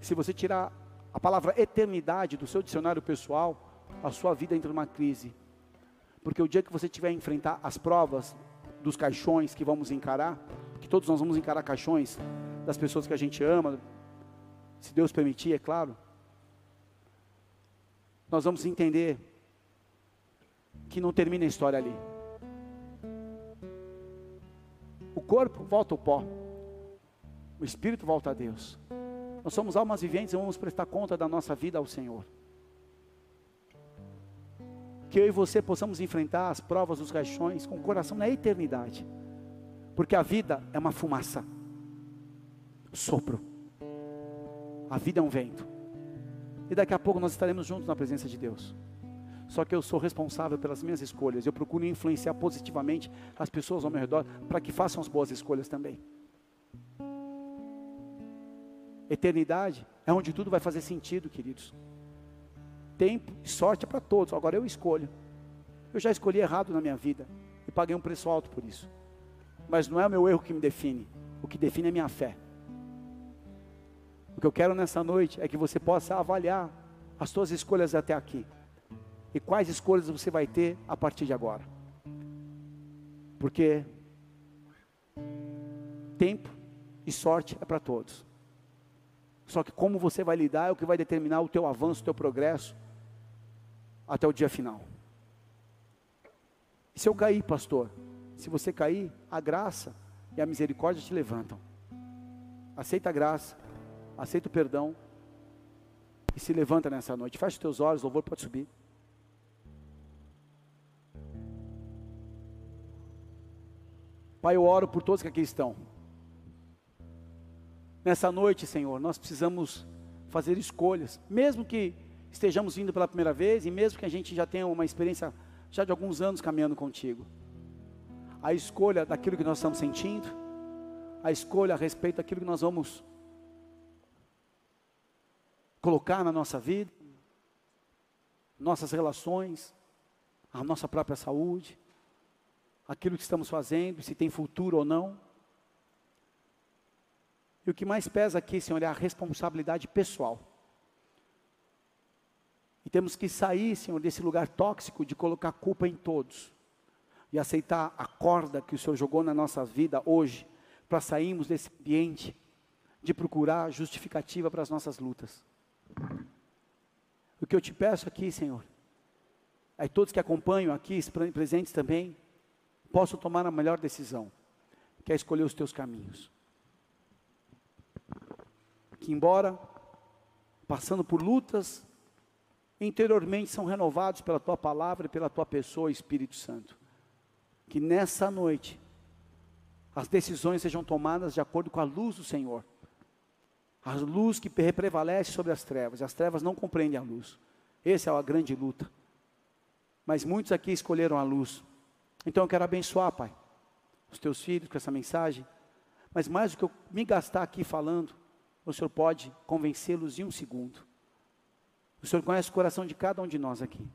Se você tirar a palavra eternidade do seu dicionário pessoal, a sua vida entra numa crise. Porque o dia que você tiver a enfrentar as provas dos caixões que vamos encarar, que todos nós vamos encarar caixões das pessoas que a gente ama, se Deus permitir, é claro, nós vamos entender que não termina a história ali. O corpo volta ao pó, o espírito volta a Deus. Nós somos almas viventes e vamos prestar conta da nossa vida ao Senhor. Que eu e você possamos enfrentar as provas dos caixões com o coração na eternidade. Porque a vida é uma fumaça, sopro. A vida é um vento. E daqui a pouco nós estaremos juntos na presença de Deus. Só que eu sou responsável pelas minhas escolhas. Eu procuro influenciar positivamente as pessoas ao meu redor para que façam as boas escolhas também. Eternidade é onde tudo vai fazer sentido, queridos. Tempo e sorte é para todos. Agora eu escolho. Eu já escolhi errado na minha vida e paguei um preço alto por isso. Mas não é o meu erro que me define. O que define é a minha fé. O que eu quero nessa noite é que você possa avaliar as suas escolhas até aqui. E quais escolhas você vai ter a partir de agora. Porque tempo e sorte é para todos. Só que como você vai lidar é o que vai determinar o teu avanço, o teu progresso até o dia final. E se eu cair, pastor? Se você cair, a graça e a misericórdia te levantam. Aceita a graça, aceita o perdão e se levanta nessa noite. Feche os teus olhos, o louvor pode subir. Pai, eu oro por todos que aqui estão. Nessa noite, Senhor, nós precisamos fazer escolhas, mesmo que estejamos vindo pela primeira vez e mesmo que a gente já tenha uma experiência já de alguns anos caminhando contigo. A escolha daquilo que nós estamos sentindo, a escolha a respeito daquilo que nós vamos colocar na nossa vida, nossas relações, a nossa própria saúde, aquilo que estamos fazendo, se tem futuro ou não. E o que mais pesa aqui, Senhor, é a responsabilidade pessoal. E temos que sair, Senhor, desse lugar tóxico de colocar culpa em todos. E aceitar a corda que o Senhor jogou na nossa vida hoje, para sairmos desse ambiente de procurar justificativa para as nossas lutas. O que eu te peço aqui, Senhor, é todos que acompanham aqui, presentes também, possam tomar a melhor decisão, que é escolher os teus caminhos que, embora passando por lutas, interiormente são renovados pela tua palavra e pela tua pessoa, Espírito Santo. Que nessa noite as decisões sejam tomadas de acordo com a luz do Senhor. A luz que prevalece sobre as trevas. As trevas não compreendem a luz. Essa é a grande luta. Mas muitos aqui escolheram a luz. Então eu quero abençoar, Pai, os teus filhos com essa mensagem. Mas mais do que eu me gastar aqui falando, o Senhor pode convencê-los em um segundo. O Senhor conhece o coração de cada um de nós aqui.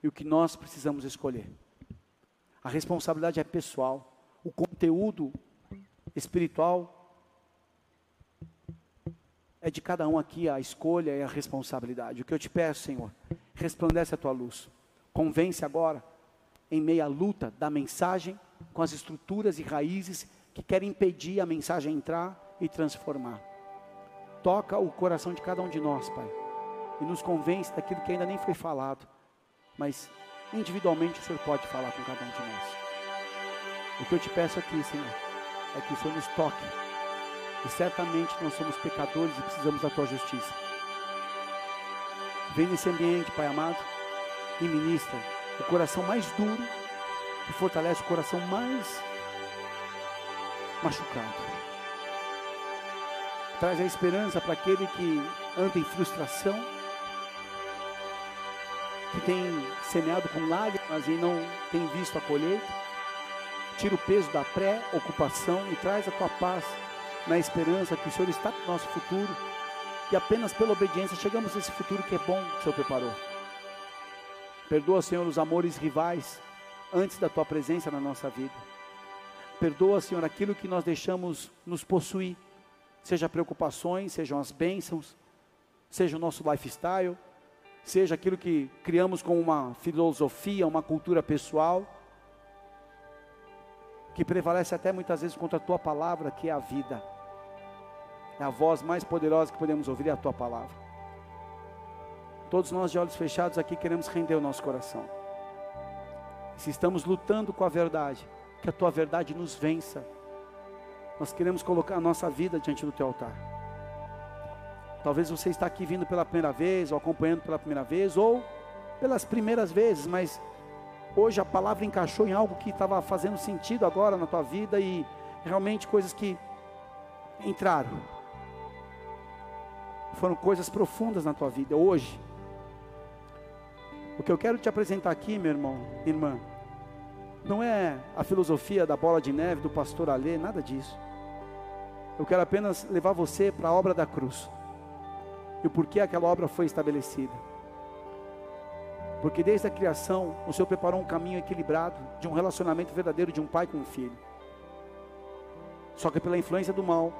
E o que nós precisamos escolher. A responsabilidade é pessoal. O conteúdo espiritual é de cada um aqui a escolha e a responsabilidade. O que eu te peço, Senhor, resplandece a tua luz. Convence agora, em meio à luta da mensagem, com as estruturas e raízes que querem impedir a mensagem entrar e transformar. Toca o coração de cada um de nós, Pai, e nos convence daquilo que ainda nem foi falado, mas individualmente o Senhor pode falar com cada um de nós. O que eu te peço aqui, Senhor, é que o Senhor nos toque, e certamente nós somos pecadores e precisamos da tua justiça. Vem nesse ambiente, Pai amado, e ministra o coração mais duro e fortalece o coração mais machucado. Traz a esperança para aquele que anda em frustração, que tem semeado com lágrimas e não tem visto a colheita. Tira o peso da pré-ocupação e traz a tua paz na esperança que o Senhor está no nosso futuro e apenas pela obediência chegamos a esse futuro que é bom que o Senhor preparou. Perdoa, Senhor, os amores rivais antes da tua presença na nossa vida. Perdoa, Senhor, aquilo que nós deixamos nos possuir, seja preocupações, sejam as bênçãos, seja o nosso lifestyle, seja aquilo que criamos como uma filosofia, uma cultura pessoal, que prevalece até muitas vezes contra a tua palavra, que é a vida. É a voz mais poderosa que podemos ouvir, é a tua palavra. Todos nós de olhos fechados aqui queremos render o nosso coração. Se estamos lutando com a verdade, que a tua verdade nos vença. Nós queremos colocar a nossa vida diante do teu altar. Talvez você está aqui vindo pela primeira vez, ou acompanhando pela primeira vez, ou pelas primeiras vezes, mas hoje a palavra encaixou em algo que estava fazendo sentido agora na tua vida e realmente coisas que entraram. Foram coisas profundas na tua vida hoje. O que eu quero te apresentar aqui, meu irmão, irmã, não é a filosofia da bola de neve do pastor Alê, nada disso. Eu quero apenas levar você para a obra da cruz. E o porquê aquela obra foi estabelecida. Porque desde a criação, o Senhor preparou um caminho equilibrado de um relacionamento verdadeiro de um pai com um filho. Só que pela influência do mal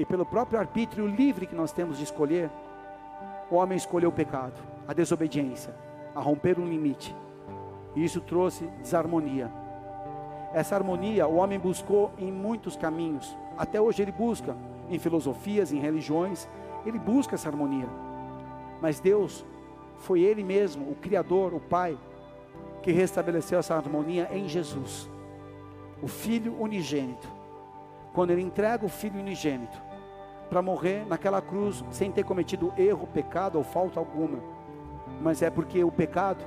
e pelo próprio arbítrio livre que nós temos de escolher, o homem escolheu o pecado, a desobediência, a romper um limite. E isso trouxe desarmonia. Essa harmonia o homem buscou em muitos caminhos. Até hoje ele busca em filosofias, em religiões, ele busca essa harmonia. Mas Deus foi ele mesmo, o criador, o pai, que restabeleceu essa harmonia em Jesus. O filho unigênito. Quando ele entrega o filho unigênito para morrer naquela cruz sem ter cometido erro, pecado ou falta alguma, mas é porque o pecado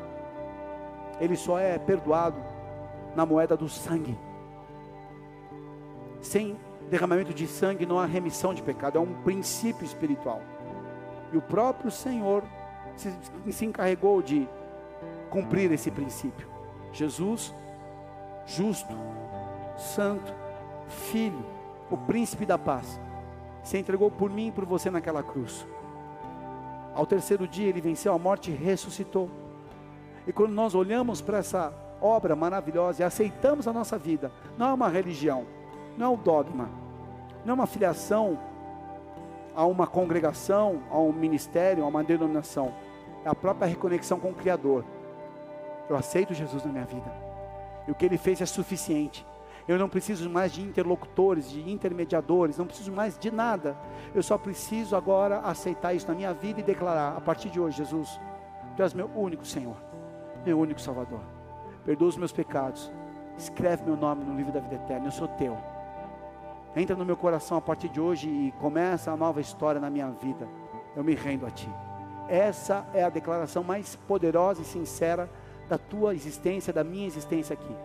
ele só é perdoado na moeda do sangue. Sem derramamento de sangue não há remissão de pecado, é um princípio espiritual. E o próprio Senhor se, se encarregou de cumprir esse princípio. Jesus, justo, santo, filho, o príncipe da paz, se entregou por mim e por você naquela cruz. Ao terceiro dia ele venceu a morte e ressuscitou. E quando nós olhamos para essa obra maravilhosa e aceitamos a nossa vida, não é uma religião, não é um dogma, não é uma filiação a uma congregação, a um ministério, a uma denominação, é a própria reconexão com o Criador. Eu aceito Jesus na minha vida, e o que Ele fez é suficiente. Eu não preciso mais de interlocutores, de intermediadores, não preciso mais de nada. Eu só preciso agora aceitar isso na minha vida e declarar: a partir de hoje, Jesus, Tu és meu único Senhor meu único Salvador. Perdoa os meus pecados. Escreve meu nome no livro da vida eterna. Eu sou teu. Entra no meu coração a partir de hoje e começa a nova história na minha vida. Eu me rendo a ti. Essa é a declaração mais poderosa e sincera da tua existência, da minha existência aqui.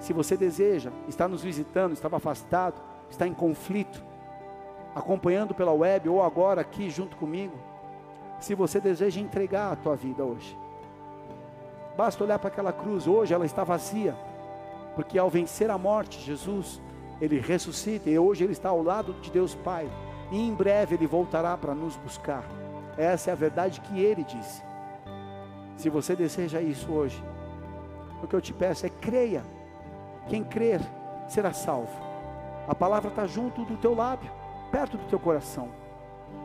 Se você deseja, está nos visitando, estava afastado, está em conflito, acompanhando pela web ou agora aqui junto comigo, se você deseja entregar a tua vida hoje, Basta olhar para aquela cruz, hoje ela está vazia, porque ao vencer a morte, Jesus, ele ressuscita e hoje ele está ao lado de Deus Pai, e em breve ele voltará para nos buscar. Essa é a verdade que ele disse. Se você deseja isso hoje, o que eu te peço é creia. Quem crer será salvo. A palavra está junto do teu lábio, perto do teu coração.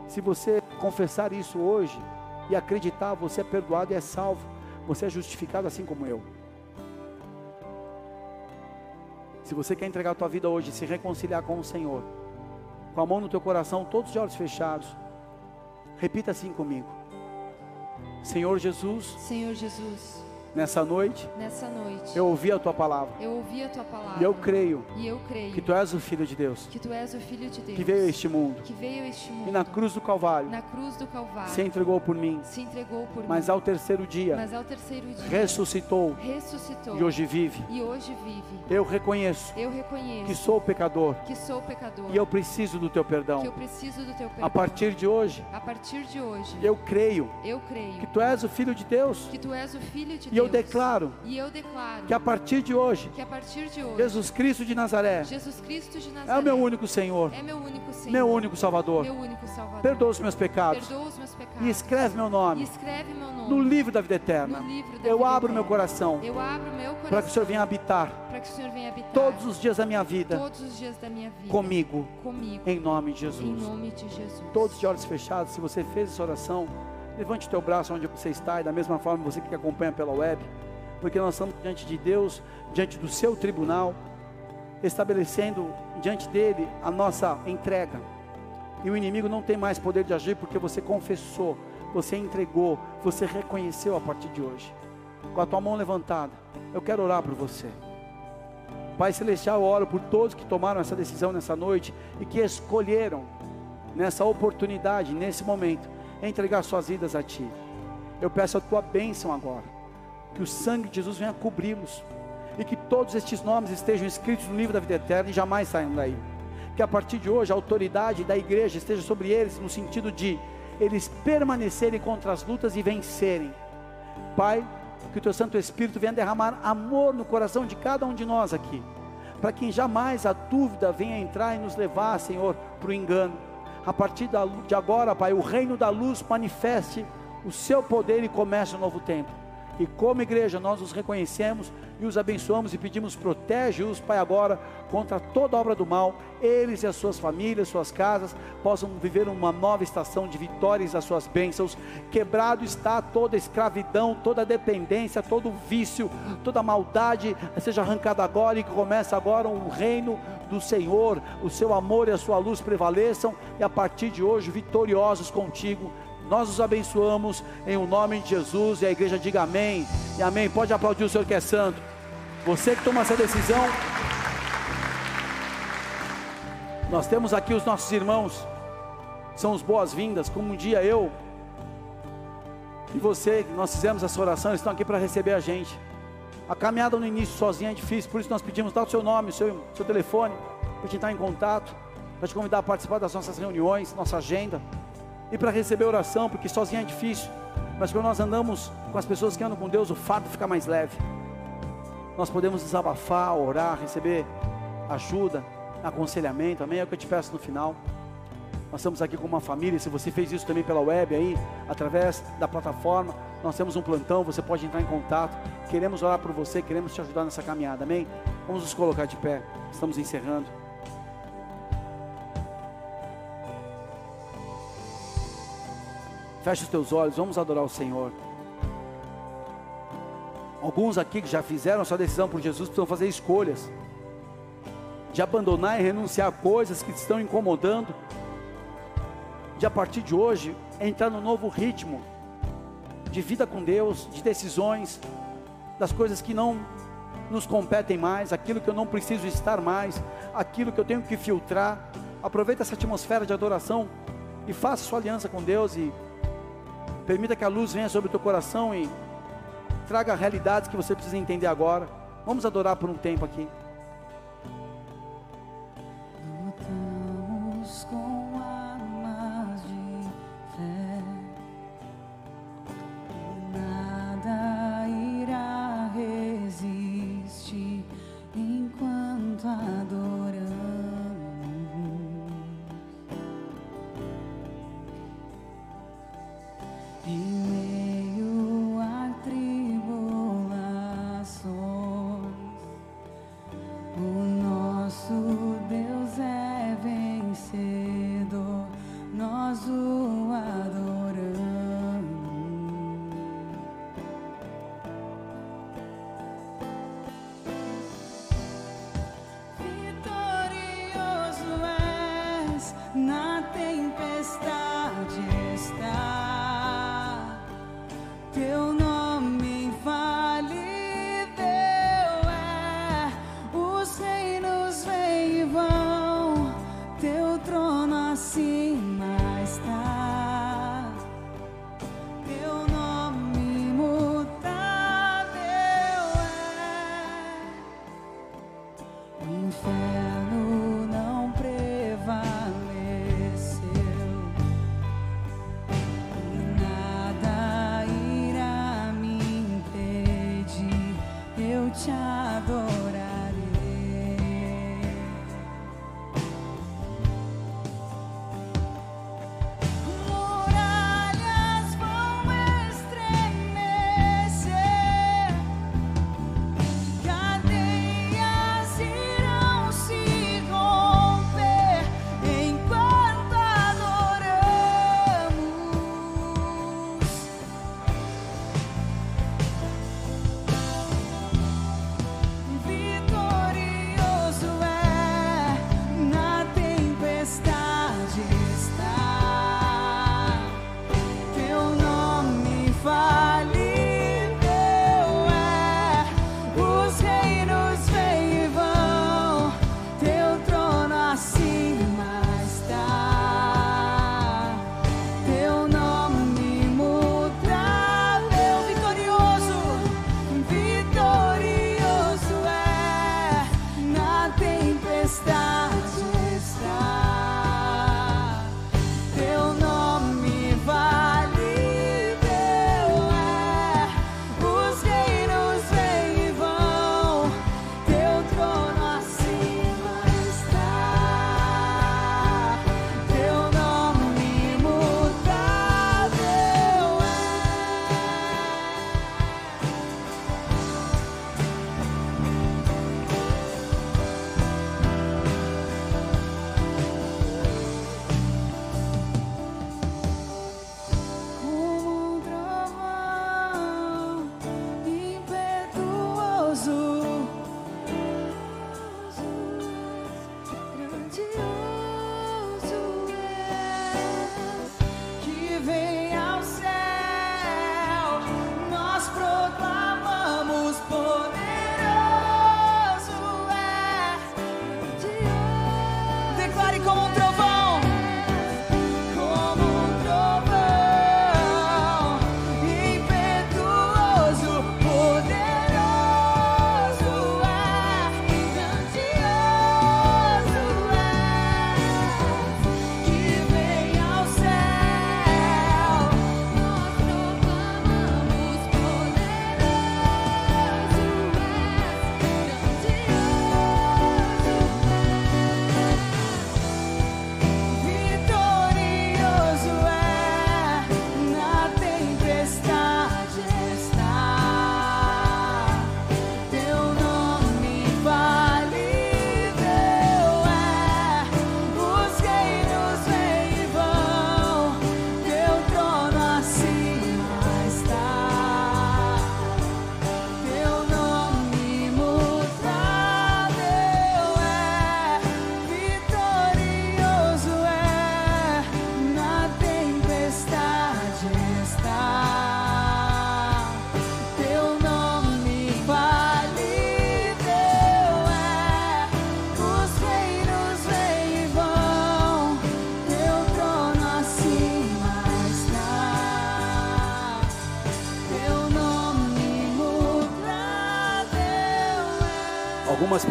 Se você confessar isso hoje e acreditar, você é perdoado e é salvo. Você é justificado assim como eu. Se você quer entregar a tua vida hoje, se reconciliar com o Senhor, com a mão no teu coração, todos os olhos fechados, repita assim comigo. Senhor Jesus, Senhor Jesus, Nessa noite, nessa noite, eu ouvi a tua palavra. eu ouvi a tua palavra. E eu creio E eu creio que tu és o filho de Deus, que tu és o filho de Deus que veio a este mundo que veio a este mundo e na cruz do Calvário na cruz do Calvário se entregou por mim, se entregou por mas mim. ao terceiro dia Mas ao terceiro dia ressuscitou ressuscitou e hoje vive. e hoje vive. Eu reconheço Eu reconheço que sou pecador que sou pecador e eu preciso do teu que eu perdão. preciso do teu perdão. A partir de hoje, A partir de hoje, eu creio eu creio que tu és o filho de Deus que tu és o filho de e eu declaro E eu declaro que a partir de hoje, partir de hoje Jesus Cristo de Nazaré Jesus Cristo de Nazaré é o meu único Senhor, é meu único Senhor, meu único Salvador. meu único Salvador. Perdoa os meus pecados Perdoa os meus pecados. e escreve meu nome escreve meu nome no livro da vida eterna. da Eu vida abro meu eterna. coração Eu abro meu coração para que o Senhor venha habitar para que o Senhor venha habitar todos os dias da minha vida todos os dias da minha vida comigo, comigo em nome de em Jesus. nome de Jesus. Todos de olhos fechados, se você fez essa oração, levante teu braço onde você está e da mesma forma você que acompanha pela web, porque nós estamos diante de Deus, diante do seu tribunal, estabelecendo diante dele a nossa entrega. E o inimigo não tem mais poder de agir porque você confessou, você entregou, você reconheceu a partir de hoje. Com a tua mão levantada, eu quero orar por você. Pai Celestial, eu oro por todos que tomaram essa decisão nessa noite e que escolheram nessa oportunidade, nesse momento, entregar suas vidas a Ti. Eu peço a Tua bênção agora, que o sangue de Jesus venha cobri-los e que todos estes nomes estejam escritos no livro da vida eterna e jamais saiam daí. Que a partir de hoje a autoridade da igreja esteja sobre eles, no sentido de eles permanecerem contra as lutas e vencerem. Pai, que o Teu Santo Espírito venha derramar amor no coração de cada um de nós aqui, para que jamais a dúvida venha entrar e nos levar, Senhor, para o engano. A partir de agora, Pai, o reino da luz manifeste o seu poder e comece um novo tempo. E como igreja, nós os reconhecemos e os abençoamos e pedimos, protege-os, Pai, agora, contra toda obra do mal. Eles e as suas famílias, suas casas, possam viver uma nova estação de vitórias das suas bênçãos. Quebrado está toda escravidão, toda dependência, todo vício, toda maldade, seja arrancada agora e que comece agora o reino do Senhor, o seu amor e a sua luz prevaleçam e a partir de hoje, vitoriosos contigo. Nós os abençoamos em o nome de Jesus e a igreja diga amém e amém. Pode aplaudir o Senhor que é santo. Você que toma essa decisão, nós temos aqui os nossos irmãos, são os boas-vindas, como um dia eu e você, nós fizemos essa oração, estão aqui para receber a gente. A caminhada no início sozinha é difícil, por isso nós pedimos, dá o seu nome, o seu, seu telefone, para te entrar em contato, para te convidar a participar das nossas reuniões, nossa agenda, e para receber oração, porque sozinho é difícil, mas quando nós andamos com as pessoas que andam com Deus, o fardo fica mais leve. Nós podemos desabafar, orar, receber ajuda, aconselhamento, amém? É o que eu te peço no final. Nós estamos aqui com uma família, se você fez isso também pela web aí, através da plataforma, nós temos um plantão, você pode entrar em contato. Queremos orar por você, queremos te ajudar nessa caminhada, amém? Vamos nos colocar de pé, estamos encerrando. Feche os teus olhos, vamos adorar o Senhor. Alguns aqui que já fizeram sua decisão por Jesus precisam fazer escolhas de abandonar e renunciar a coisas que te estão incomodando, de a partir de hoje entrar no novo ritmo de vida com Deus, de decisões, das coisas que não nos competem mais, aquilo que eu não preciso estar mais, aquilo que eu tenho que filtrar. Aproveita essa atmosfera de adoração e faça sua aliança com Deus e permita que a luz venha sobre o teu coração e traga realidades que você precisa entender agora. Vamos adorar por um tempo aqui.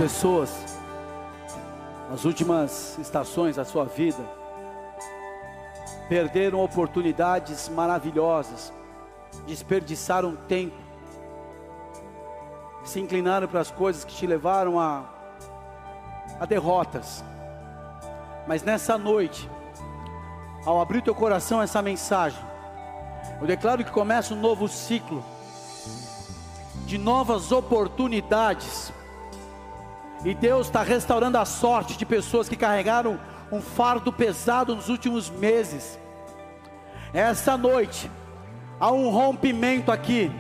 Pessoas, nas últimas estações da sua vida, perderam oportunidades maravilhosas, desperdiçaram tempo, se inclinaram para as coisas que te levaram a, a derrotas. Mas nessa noite, ao abrir teu coração essa mensagem, eu declaro que começa um novo ciclo de novas oportunidades. E Deus está restaurando a sorte de pessoas que carregaram um fardo pesado nos últimos meses. Essa noite há um rompimento aqui.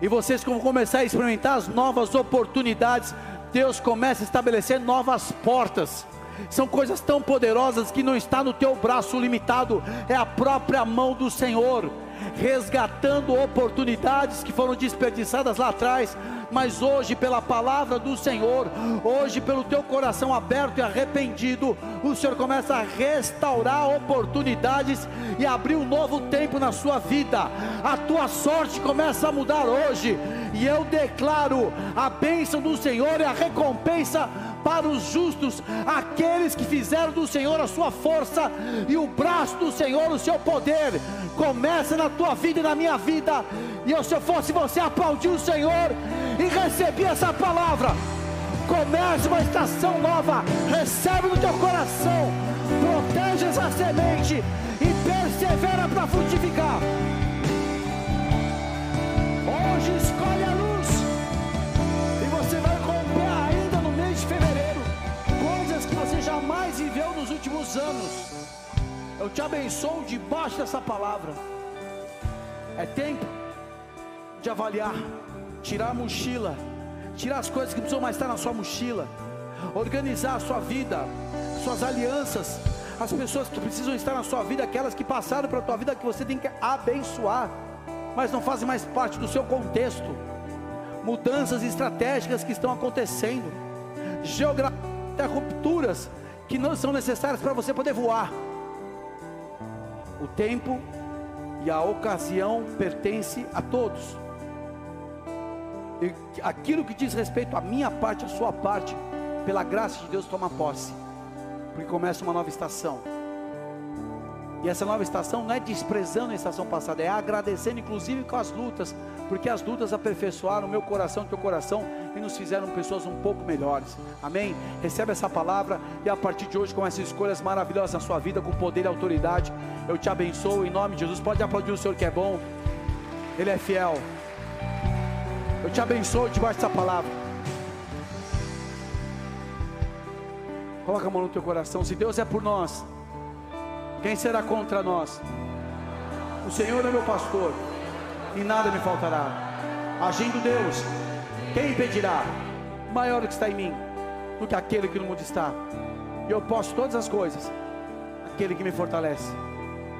E vocês vão começar a experimentar as novas oportunidades. Deus começa a estabelecer novas portas. São coisas tão poderosas que não está no teu braço limitado, é a própria mão do Senhor resgatando oportunidades que foram desperdiçadas lá atrás, mas hoje, pela palavra do Senhor, hoje, pelo teu coração aberto e arrependido, o Senhor começa a restaurar oportunidades e abrir um novo tempo na sua vida. A tua sorte começa a mudar hoje, e eu declaro a bênção do Senhor e a recompensa para os justos, aqueles que fizeram do Senhor a sua força e o braço do Senhor o seu poder. Começa na tua vida e na minha vida. E eu, se eu fosse você, aplaudir o Senhor e receber essa palavra. Comece uma estação nova, recebe no teu coração, proteja essa semente e persevera para frutificar. Hoje escolhe a luz e você vai comprar ainda no mês de fevereiro coisas que você jamais viveu nos últimos anos. Eu te abençoo debaixo dessa palavra. É tempo de avaliar, tirar a mochila, tirar as coisas que precisam mais estar na sua mochila, organizar a sua vida, suas alianças, as pessoas que precisam estar na sua vida, aquelas que passaram para a tua vida que você tem que abençoar, mas não fazem mais parte do seu contexto. Mudanças estratégicas que estão acontecendo, geografia, rupturas que não são necessárias para você poder voar. O tempo e a ocasião pertence a todos. Aquilo que diz respeito à minha parte, à sua parte, pela graça de Deus, toma posse, porque começa uma nova estação. E essa nova estação não é desprezando a estação passada, é agradecendo, inclusive com as lutas, porque as lutas aperfeiçoaram o meu coração, teu coração e nos fizeram pessoas um pouco melhores. Amém? Recebe essa palavra e a partir de hoje começa escolhas maravilhosas na sua vida com poder e autoridade. Eu te abençoo em nome de Jesus. Pode aplaudir o Senhor que é bom. Ele é fiel. Eu te abençoo debaixo dessa palavra. Coloca a mão no teu coração. Se Deus é por nós, quem será contra nós? O Senhor é meu pastor, e nada me faltará. Agindo Deus, quem impedirá? Maior do que está em mim do que aquele que no mundo está. E eu posso todas as coisas, aquele que me fortalece.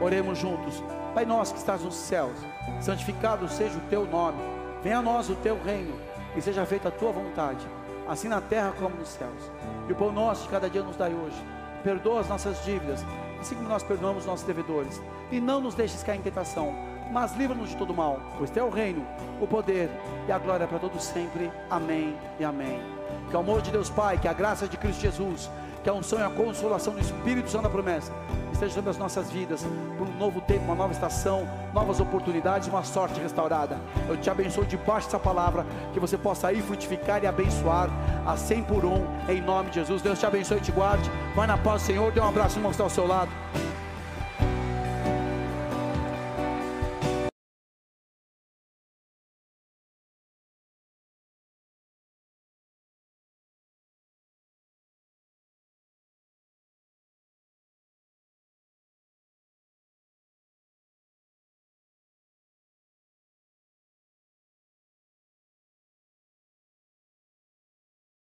Oremos juntos. Pai nosso que estás nos céus, santificado seja o teu nome. Venha a nós o teu reino e seja feita a tua vontade, assim na terra como nos céus. E o pão nosso de cada dia nos dai hoje. Perdoa as nossas dívidas, assim como nós perdoamos os nossos devedores. E não nos deixes cair em tentação, mas livra-nos de todo mal, pois teu é o reino, o poder e a glória para todos sempre. Amém e amém. Que o amor de Deus Pai, que a graça de Cristo Jesus, que a unção e a consolação do Espírito Santo da promessa esteja sobre as nossas vidas, por um novo tempo, uma nova estação, novas oportunidades, uma sorte restaurada. Eu te abençoo debaixo dessa palavra, que você possa ir frutificar e abençoar a 100 por um, em nome de Jesus. Deus te abençoe e te guarde. Vai na paz Senhor, dê um abraço, irmão que está ao seu lado.